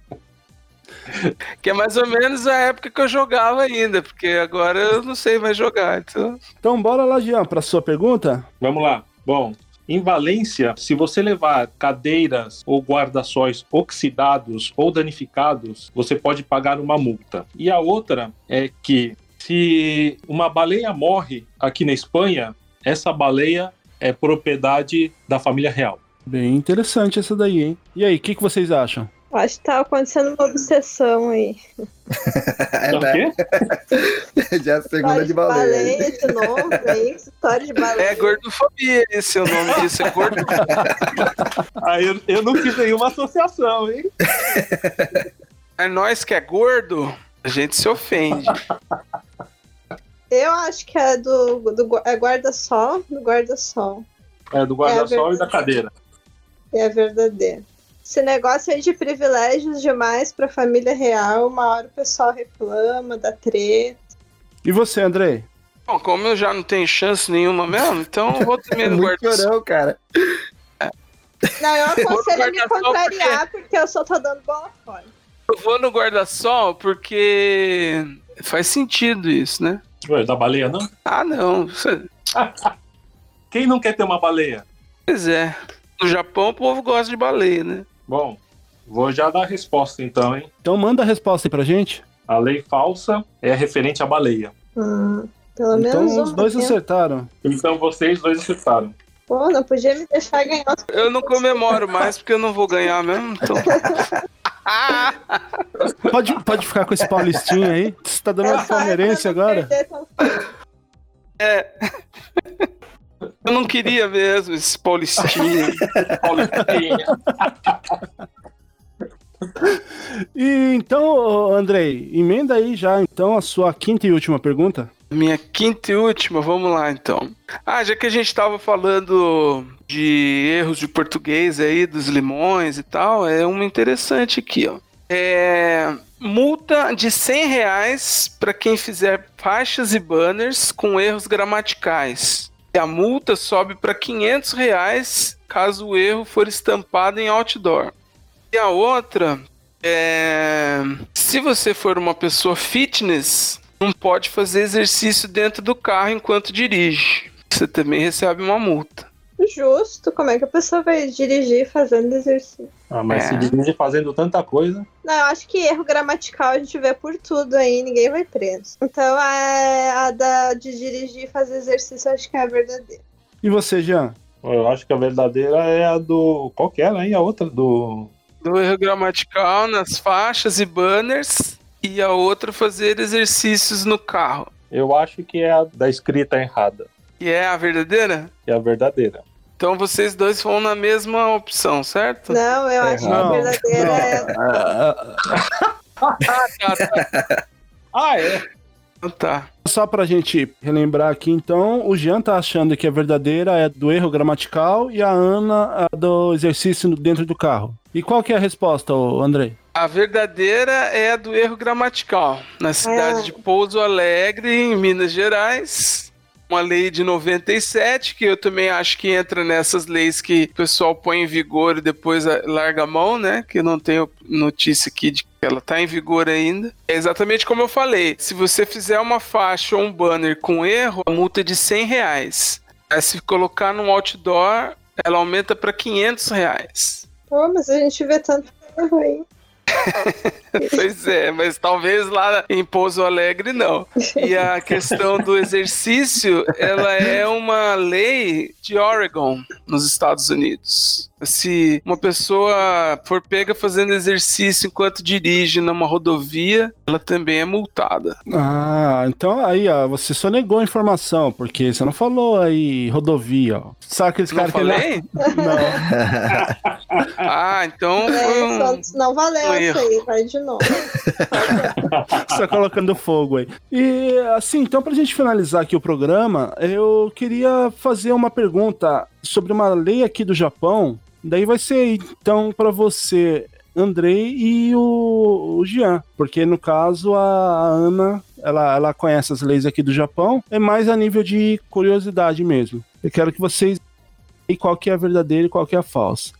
Que é mais ou menos a época que eu jogava ainda, porque agora eu não sei mais jogar. Então, Então bora lá, Jean, pra sua pergunta. Vamos lá. Bom, Em Valência, se você levar cadeiras ou guarda-sóis oxidados ou danificados, você pode pagar uma multa. E a outra é que se uma baleia morre aqui na Espanha, essa baleia é propriedade da família real. Bem interessante essa daí, hein? E aí, o que, que vocês acham? Acho que tá acontecendo uma obsessão aí. É, o né? quê? Já é a segunda História de baleia. baleia de novo aí. História de baleia. É gordofobia, esse é o nome disso, é gordo. Ah, eu, eu não fiz nenhuma associação, hein? É nós que é gordo, a gente se ofende. Eu acho que é do, do é guarda-sol, do guarda-sol. É do guarda-sol É e da cadeira. É verdadeiro. Esse negócio aí de privilégios demais pra família real, uma hora o pessoal reclama, dá treta. E você, Andrei? Bom, como eu já não tenho chance nenhuma mesmo, então eu vou também no guarda-sol. chorão, cara. Não, eu aconselho a me contrariar, porque eu só tô dando bola fora. Eu vou no guarda-sol porque faz sentido isso, né? Ué, da baleia, não? Ah, não. Quem não quer ter uma baleia? Pois é. No Japão o povo gosta de baleia, né? Bom, vou já dar a resposta então, hein? Então manda a resposta aí pra gente. A lei falsa é referente à baleia. Hum, pelo Então menos os um. dois acertaram. Então vocês dois acertaram. Pô, não podia me deixar ganhar os Eu não comemoro mais porque eu não vou ganhar mesmo. Então... Pode, pode ficar com esse paulistinho aí. Você tá dando uma palmeirense agora? É. Eu não queria mesmo esse Paulistinho. Paulistinha. E então, Andrei, emenda aí já então a sua quinta e última pergunta. Minha quinta e última, vamos lá então. Ah, já que a gente tava falando de erros de português aí, dos limões e tal, é uma interessante aqui, ó. É, multa de 100 reais para quem fizer faixas e banners com erros gramaticais. A multa sobe para 500 reais caso o erro for estampado em outdoor. E a outra é. Se você for uma pessoa fitness, não pode fazer exercício dentro do carro enquanto dirige. Você também recebe uma multa. Justo, como é que a pessoa vai dirigir fazendo exercício? Ah, mas É. se dirige fazendo tanta coisa. Não, eu acho que erro gramatical a gente vê por tudo aí, ninguém vai preso. Então a, a da, de dirigir e fazer exercício eu acho que é a verdadeira. E você, Jean? Eu acho que a verdadeira é a do. Qual que era, hein? A outra do. Do erro gramatical nas faixas e banners. E a outra fazer exercícios no carro. Eu acho que é a da escrita errada. E é a verdadeira? Que é a verdadeira. Então vocês dois vão na mesma opção, certo? Não, eu acho que a Não, verdadeira é. Ah, tá, tá. Ah, é? Então tá. Só pra gente relembrar aqui, então, o Jean tá achando que a verdadeira é do erro gramatical e a Ana a do exercício dentro do carro. E qual que é a resposta, Andrei? A verdadeira é a do erro gramatical. Na cidade Ah. de Pouso Alegre, em Minas Gerais. Uma lei de 97, que eu também acho que entra nessas leis que o pessoal põe em vigor e depois a- larga a mão, né? Que eu não tenho notícia aqui de que ela tá em vigor ainda. É exatamente como eu falei. Se você fizer uma faixa ou um banner com erro, a multa é de 100 reais. Aí se colocar num outdoor, ela aumenta para 500 reais. Pô, mas a gente vê tanto erro aí. Pois é, mas talvez lá em Pouso Alegre não. E a questão do exercício, ela é uma lei de Oregon, nos Estados Unidos. Se uma pessoa for pega fazendo exercício enquanto dirige numa rodovia, ela também é multada. Ah, então aí, ó, você só negou a informação, porque você não falou aí rodovia, ó. Sabe aqueles Não caras que... falei? Não. Ah, então É, só- não valeu isso aí, vai de novo. Só colocando fogo aí. E assim, então pra gente finalizar aqui o programa, eu queria fazer uma pergunta sobre uma lei aqui do Japão. Daí vai ser então pra você, Andrei e o, o Jean, porque no caso a Ana, ela, ela conhece as leis aqui do Japão, é mais a nível de curiosidade mesmo. Eu quero que vocês e qual que é a verdadeira e qual que é a falsa.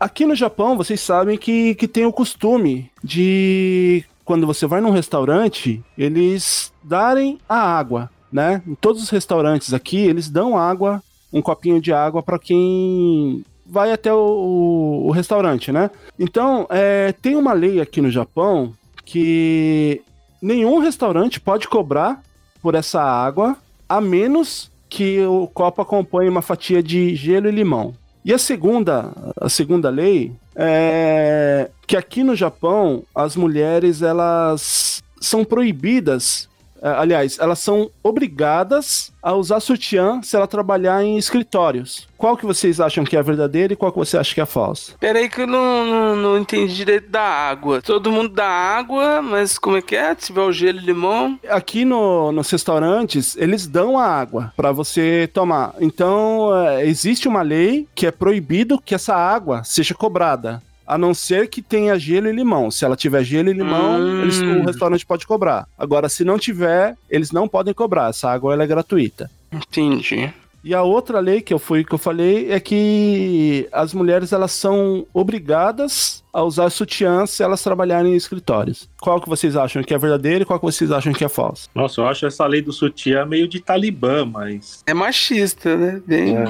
Aqui no Japão, vocês sabem que, que tem o costume de, quando você vai num restaurante, eles darem a água, né? Em todos os restaurantes aqui, eles dão água um copinho de água para quem vai até o, o restaurante, né? Então, é, tem uma lei aqui no Japão que nenhum restaurante pode cobrar por essa água, a menos que o copo acompanhe uma fatia de gelo e limão. E a segunda, a segunda lei é que aqui no Japão as mulheres elas são proibidas aliás, elas são obrigadas a usar sutiã se ela trabalhar em escritórios. Qual que vocês acham que é a verdadeira e qual que você acha que é a falsa? Peraí que eu não, não, não entendi direito da água. Todo mundo dá água, mas como é que é? Se tiver o gelo e limão? Aqui no, nos restaurantes, eles dão a água para você tomar. Então, é, existe uma lei que é proibido que essa água seja cobrada a não ser que tenha gelo e limão. Se ela tiver gelo e limão, Hum. eles- o restaurante pode cobrar. Agora, se não tiver, eles não podem cobrar. Essa água ela é gratuita. Entendi. E a outra lei que eu fui que eu falei é que as mulheres elas são obrigadas a usar sutiã se elas trabalharem em escritórios. Qual que vocês acham que é verdadeiro e qual que vocês acham que é falso? Nossa, eu acho essa lei do sutiã meio de talibã, mas. É machista, né? Bem... É.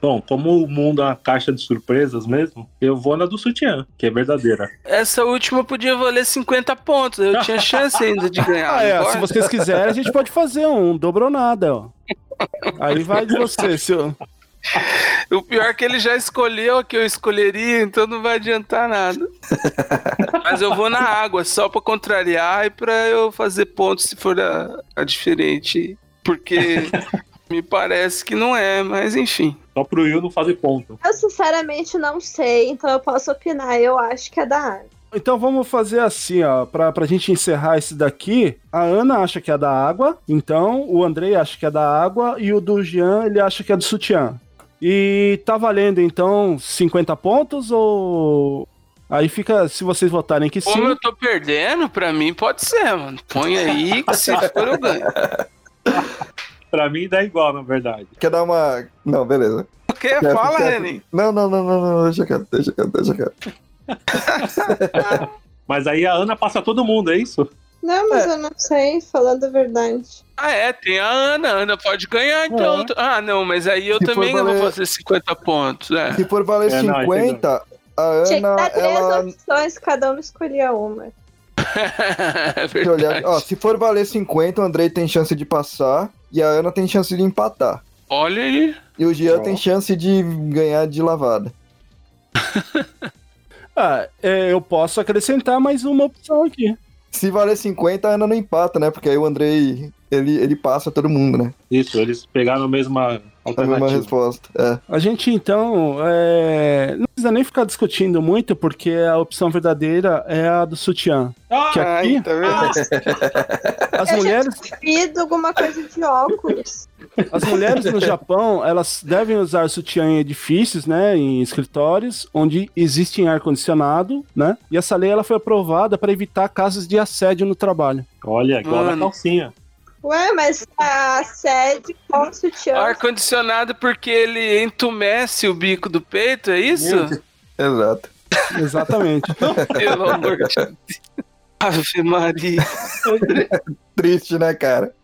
Bom, como o mundo é uma caixa de surpresas mesmo, eu vou na do sutiã, que é verdadeira. Essa última podia valer 50 pontos. Eu tinha chance ainda de ganhar. Ah, é, se vocês quiserem, a gente pode fazer um dobrou nada, ó. Aí vai de você, seu. O pior é que ele já escolheu a que eu escolheria, então não vai adiantar nada. Mas eu vou na água, só pra contrariar e pra eu fazer pontos se for a, a diferente. Porque me parece que não é, mas enfim. Só pro Will não fazer ponto. Eu sinceramente não sei, então eu posso opinar. Eu acho que é da água. Então vamos fazer assim, ó, pra, pra gente encerrar esse daqui. A Ana acha que é da água, então o Andrei acha que é da água e o do Jean ele acha que é do sutiã. E tá valendo então 50 pontos ou. Aí fica, se vocês votarem que sim. Como eu tô perdendo, pra mim pode ser, mano. Põe aí que se for eu ganho. Pra mim dá igual, na verdade. Quer dar uma. Não, beleza. Porque Quer- fala, Renan. Não, não, não, não, não, deixa quieto, deixa quieto, deixa quieto. Mas aí a Ana passa todo mundo, é isso? Não, mas eu não sei, falando a verdade. Ah, é, tem a Ana. A Ana pode ganhar, então. Ah, não, mas aí eu Se também não vou valer- fazer 50 pontos. É. Se for valer É, não, 50, a Tinha que Ana, dar três ela. opções, cada um escolhia uma. é. Ó, se for valer 50, o Andrei tem chance de passar e a Ana tem chance de empatar. Olha aí. E o Jean Ó. tem chance de ganhar de lavada. Ah, é, eu posso acrescentar mais uma opção aqui. Se valer 50, a Ana não empata, né? Porque aí o Andrei, ele, ele passa todo mundo, né? Isso, eles pegaram a mesma A mesma alternativa. resposta. É. A gente então é, não precisa nem ficar discutindo muito, porque a opção verdadeira é a do sutiã. Que aqui, Ai, tá vendo? as eu mulheres, visto alguma coisa de óculos. as mulheres no Japão, elas devem usar sutiã em edifícios, né, em escritórios, onde existe ar-condicionado, né? E essa lei ela foi aprovada para evitar casos de assédio no trabalho. Olha, igual na Mano. calcinha. Ué, mas a sede com sutiã. Ar-condicionado porque ele entumece o bico do peito, é isso? Exato. Exatamente. Pelo amor de Deus. Ave Maria. Triste, né, cara?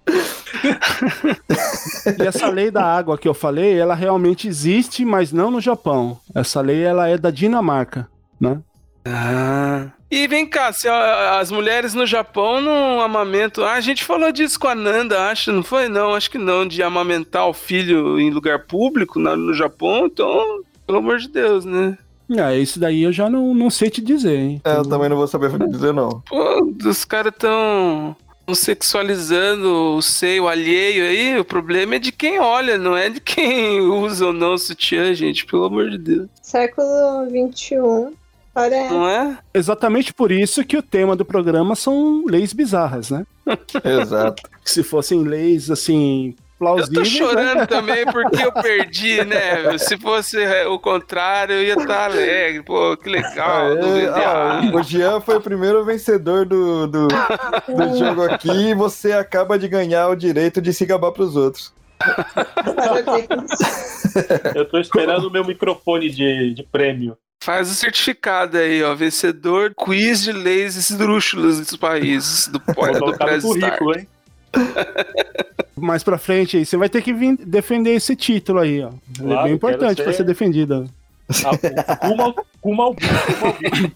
E essa lei da água que eu falei, ela realmente existe, mas não no Japão. Essa lei ela é da Dinamarca, né? Ah. E vem cá, se as mulheres no Japão não amamentam. Ah, a gente falou disso com a Nanda, acho, não foi? Não, acho que não, de amamentar o filho em lugar público na, no Japão, então, pelo amor de Deus, né? Ah, isso daí eu já não, não sei te dizer, hein? É, eu também não vou saber dizer, não. Pô, os caras tão sexualizando o seio alheio aí, o problema é de quem olha, não é de quem usa ou não o sutiã, gente, pelo amor de Deus. Século 21 Parece. Não é? Exatamente por isso que o tema do programa são leis bizarras, né? Exato. Se fossem leis, assim, plausíveis... Eu tô né? chorando né? também porque eu perdi, né? Se fosse é, o contrário, eu ia estar alegre. Pô, que legal. É, o Jean foi o primeiro vencedor do, do, do jogo aqui e você acaba de ganhar o direito de se gabar pros outros. Eu tô esperando o meu microfone de, de prêmio. Faz o certificado aí, ó. Vencedor quiz de leis esdrúxulas dos países do, do Start. currículo, hein? mais pra frente aí, você vai ter que vir defender esse título aí, ó. é Claro, bem importante quero pra ser- ser defendido. Ah, Kuma, Kuma Kuma.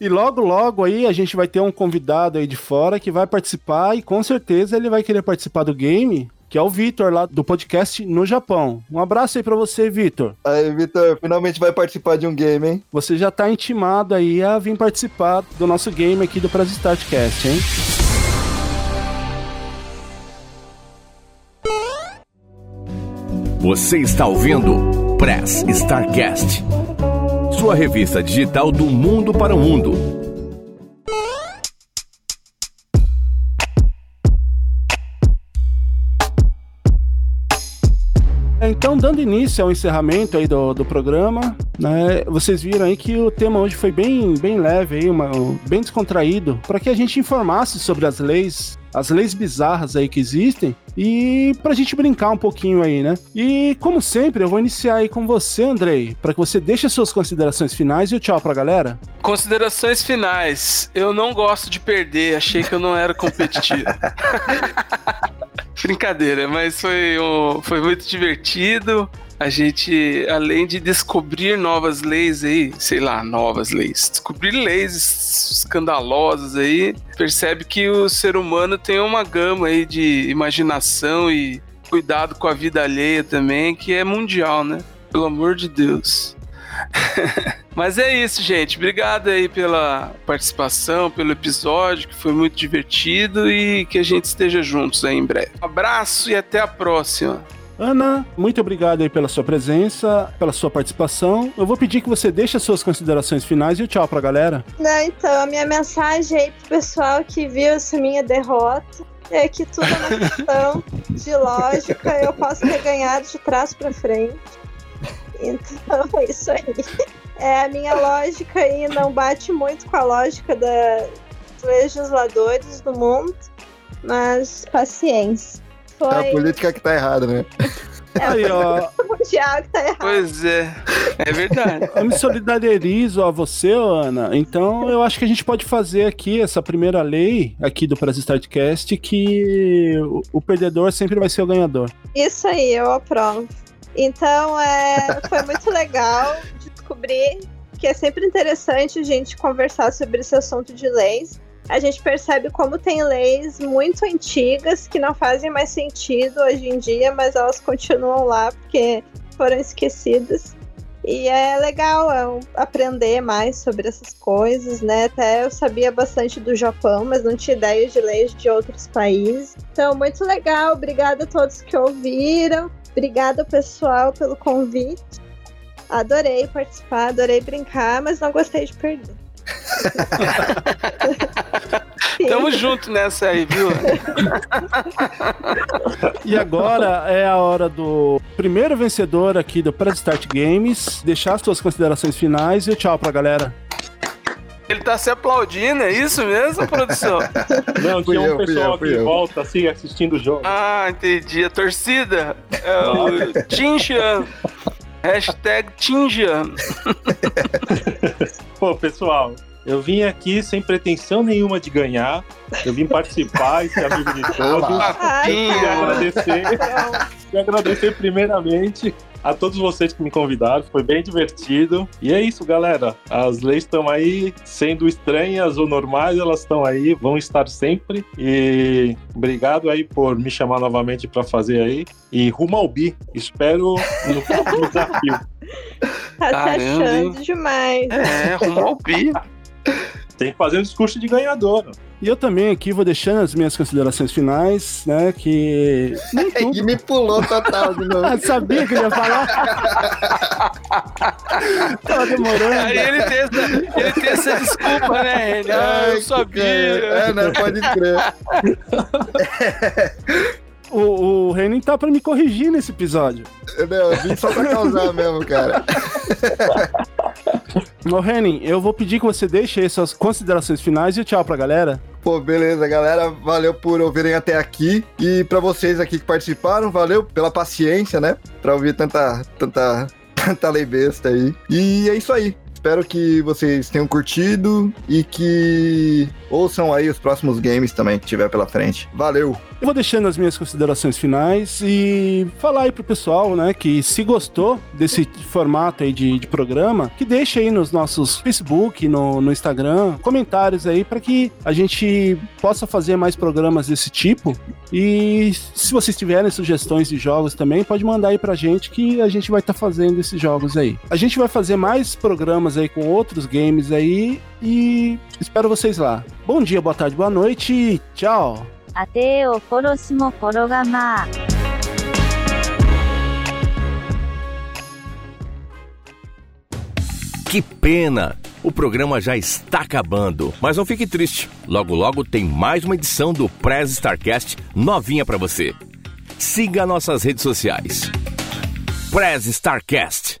E logo, logo aí a gente vai ter um convidado aí de fora que vai participar e com certeza ele vai querer participar do game, que é o Vitor lá do podcast no Japão. Um abraço aí pra você, Vitor. Aí, Vitor, finalmente vai participar de um game, hein? Você já tá intimado aí a vir participar do nosso game aqui do Press Startcast, hein? Você está ouvindo Press Starcast, sua revista digital do mundo para o mundo. Então, dando início ao encerramento aí do, do programa, né, vocês viram aí que o tema hoje foi bem, bem leve, aí, uma, bem descontraído, para que a gente informasse sobre as leis, as leis bizarras aí que existem e pra gente brincar um pouquinho aí, né? E como sempre, eu vou iniciar aí com você, Andrei, para que você deixe as suas considerações finais e o tchau pra galera. Considerações finais. Eu não gosto de perder, achei que eu não era competitivo. Brincadeira, mas foi, um- foi muito divertido. A gente, além de descobrir novas leis aí, sei lá, novas leis, descobrir leis escandalosas aí, percebe que o ser humano tem uma gama aí de imaginação e cuidado com a vida alheia também, que é mundial, né? Pelo amor de Deus. Mas é isso, gente. Obrigado aí pela participação, pelo episódio, que foi muito divertido e que a gente esteja juntos aí em breve. Um abraço e até a próxima. Ana, muito obrigado aí pela sua presença, pela sua participação. Eu vou pedir que você deixe as suas considerações finais e o tchau pra galera. Não, então, a minha mensagem aí pro pessoal que viu essa minha derrota é que tudo é uma questão de lógica, eu posso ter ganhado de trás pra frente. Então é isso aí. É, a minha lógica aí não bate muito com a lógica da- dos legisladores do mundo, mas paciência. É a Foi política que tá errada, né? Aí, ó, o mundial que tá errado. Pois é, é verdade. eu me solidarizo a você, Ana. Então, eu acho que a gente pode fazer aqui essa primeira lei aqui do Press Startcast que o, o perdedor sempre vai ser o ganhador. Isso aí, eu aprovo. Então, é, foi muito legal descobrir que é sempre interessante a gente conversar sobre esse assunto de leis. A gente percebe como tem leis muito antigas que não fazem mais sentido hoje em dia, mas elas continuam lá porque foram esquecidas. E é legal é, aprender mais sobre essas coisas, né? Até eu sabia bastante do Japão, mas não tinha ideia de leis de outros países. Então, muito legal. Obrigada a todos que ouviram. Obrigada, pessoal, pelo convite. Adorei participar, adorei brincar, mas não gostei de perder. Tamo junto nessa aí, viu? E agora é a hora do primeiro vencedor aqui do Press Start Games. Deixar as suas considerações finais e tchau pra galera. Ele tá se aplaudindo, é isso mesmo, produção? Não, tinha um pessoal eu, fui aqui em volta, assim, assistindo o jogo. Ah, entendi. A torcida é o Tinjan. Hashtag Tinjan. Pô, pessoal, eu vim aqui sem pretensão nenhuma de ganhar. Eu vim participar e ser amigo de todos. Queria cara. agradecer, Queria agradecer primeiramente a todos vocês que me convidaram. Foi bem divertido. E é isso, galera. As leis estão aí, sendo estranhas ou normais, elas estão aí, vão estar sempre. E obrigado aí por me chamar novamente para fazer aí. E rumo ao bi. Espero no próximo desafio. Tá se achando demais. É, rumo ao bi. Tem que fazer um discurso de ganhador. E eu também aqui vou deixando as minhas considerações finais, né? Que. Nem tudo. E me pulou total de novo. Sabia que ele ia falar? Tava demorando. Aí ele tem, essa, ele tem essa desculpa, né, ele? Ah, eu sabia. É, né? Pode crer. O, o Renan tá pra me corrigir nesse episódio. Não, eu vim só pra causar mesmo, cara. Ô, Renan, eu vou pedir que você deixe aí suas considerações finais e tchau pra galera. Pô, beleza, galera. Valeu por ouvirem até aqui. E pra vocês aqui que participaram, valeu pela paciência, né? Pra ouvir tanta, tanta, tanta lei besta aí. E é isso aí. Espero que vocês tenham curtido e que ouçam aí os próximos games também que tiver pela frente. Valeu! Eu vou deixando as minhas considerações finais e falar aí pro pessoal, né, que se gostou desse formato aí de, de programa, que deixe aí nos nossos Facebook, no, no Instagram, comentários aí para que a gente possa fazer mais programas desse tipo. E se vocês tiverem sugestões de jogos também, pode mandar aí pra gente que a gente vai estar tá fazendo esses jogos aí. A gente vai fazer mais programas programas aí com outros games aí e espero vocês lá. Bom dia, boa tarde, boa noite e tchau! Até o próximo programa! Que pena! O programa já está acabando, mas não fique triste. Logo logo tem mais uma edição do Prez Starcast novinha para você. Siga nossas redes sociais. Prez Starcast.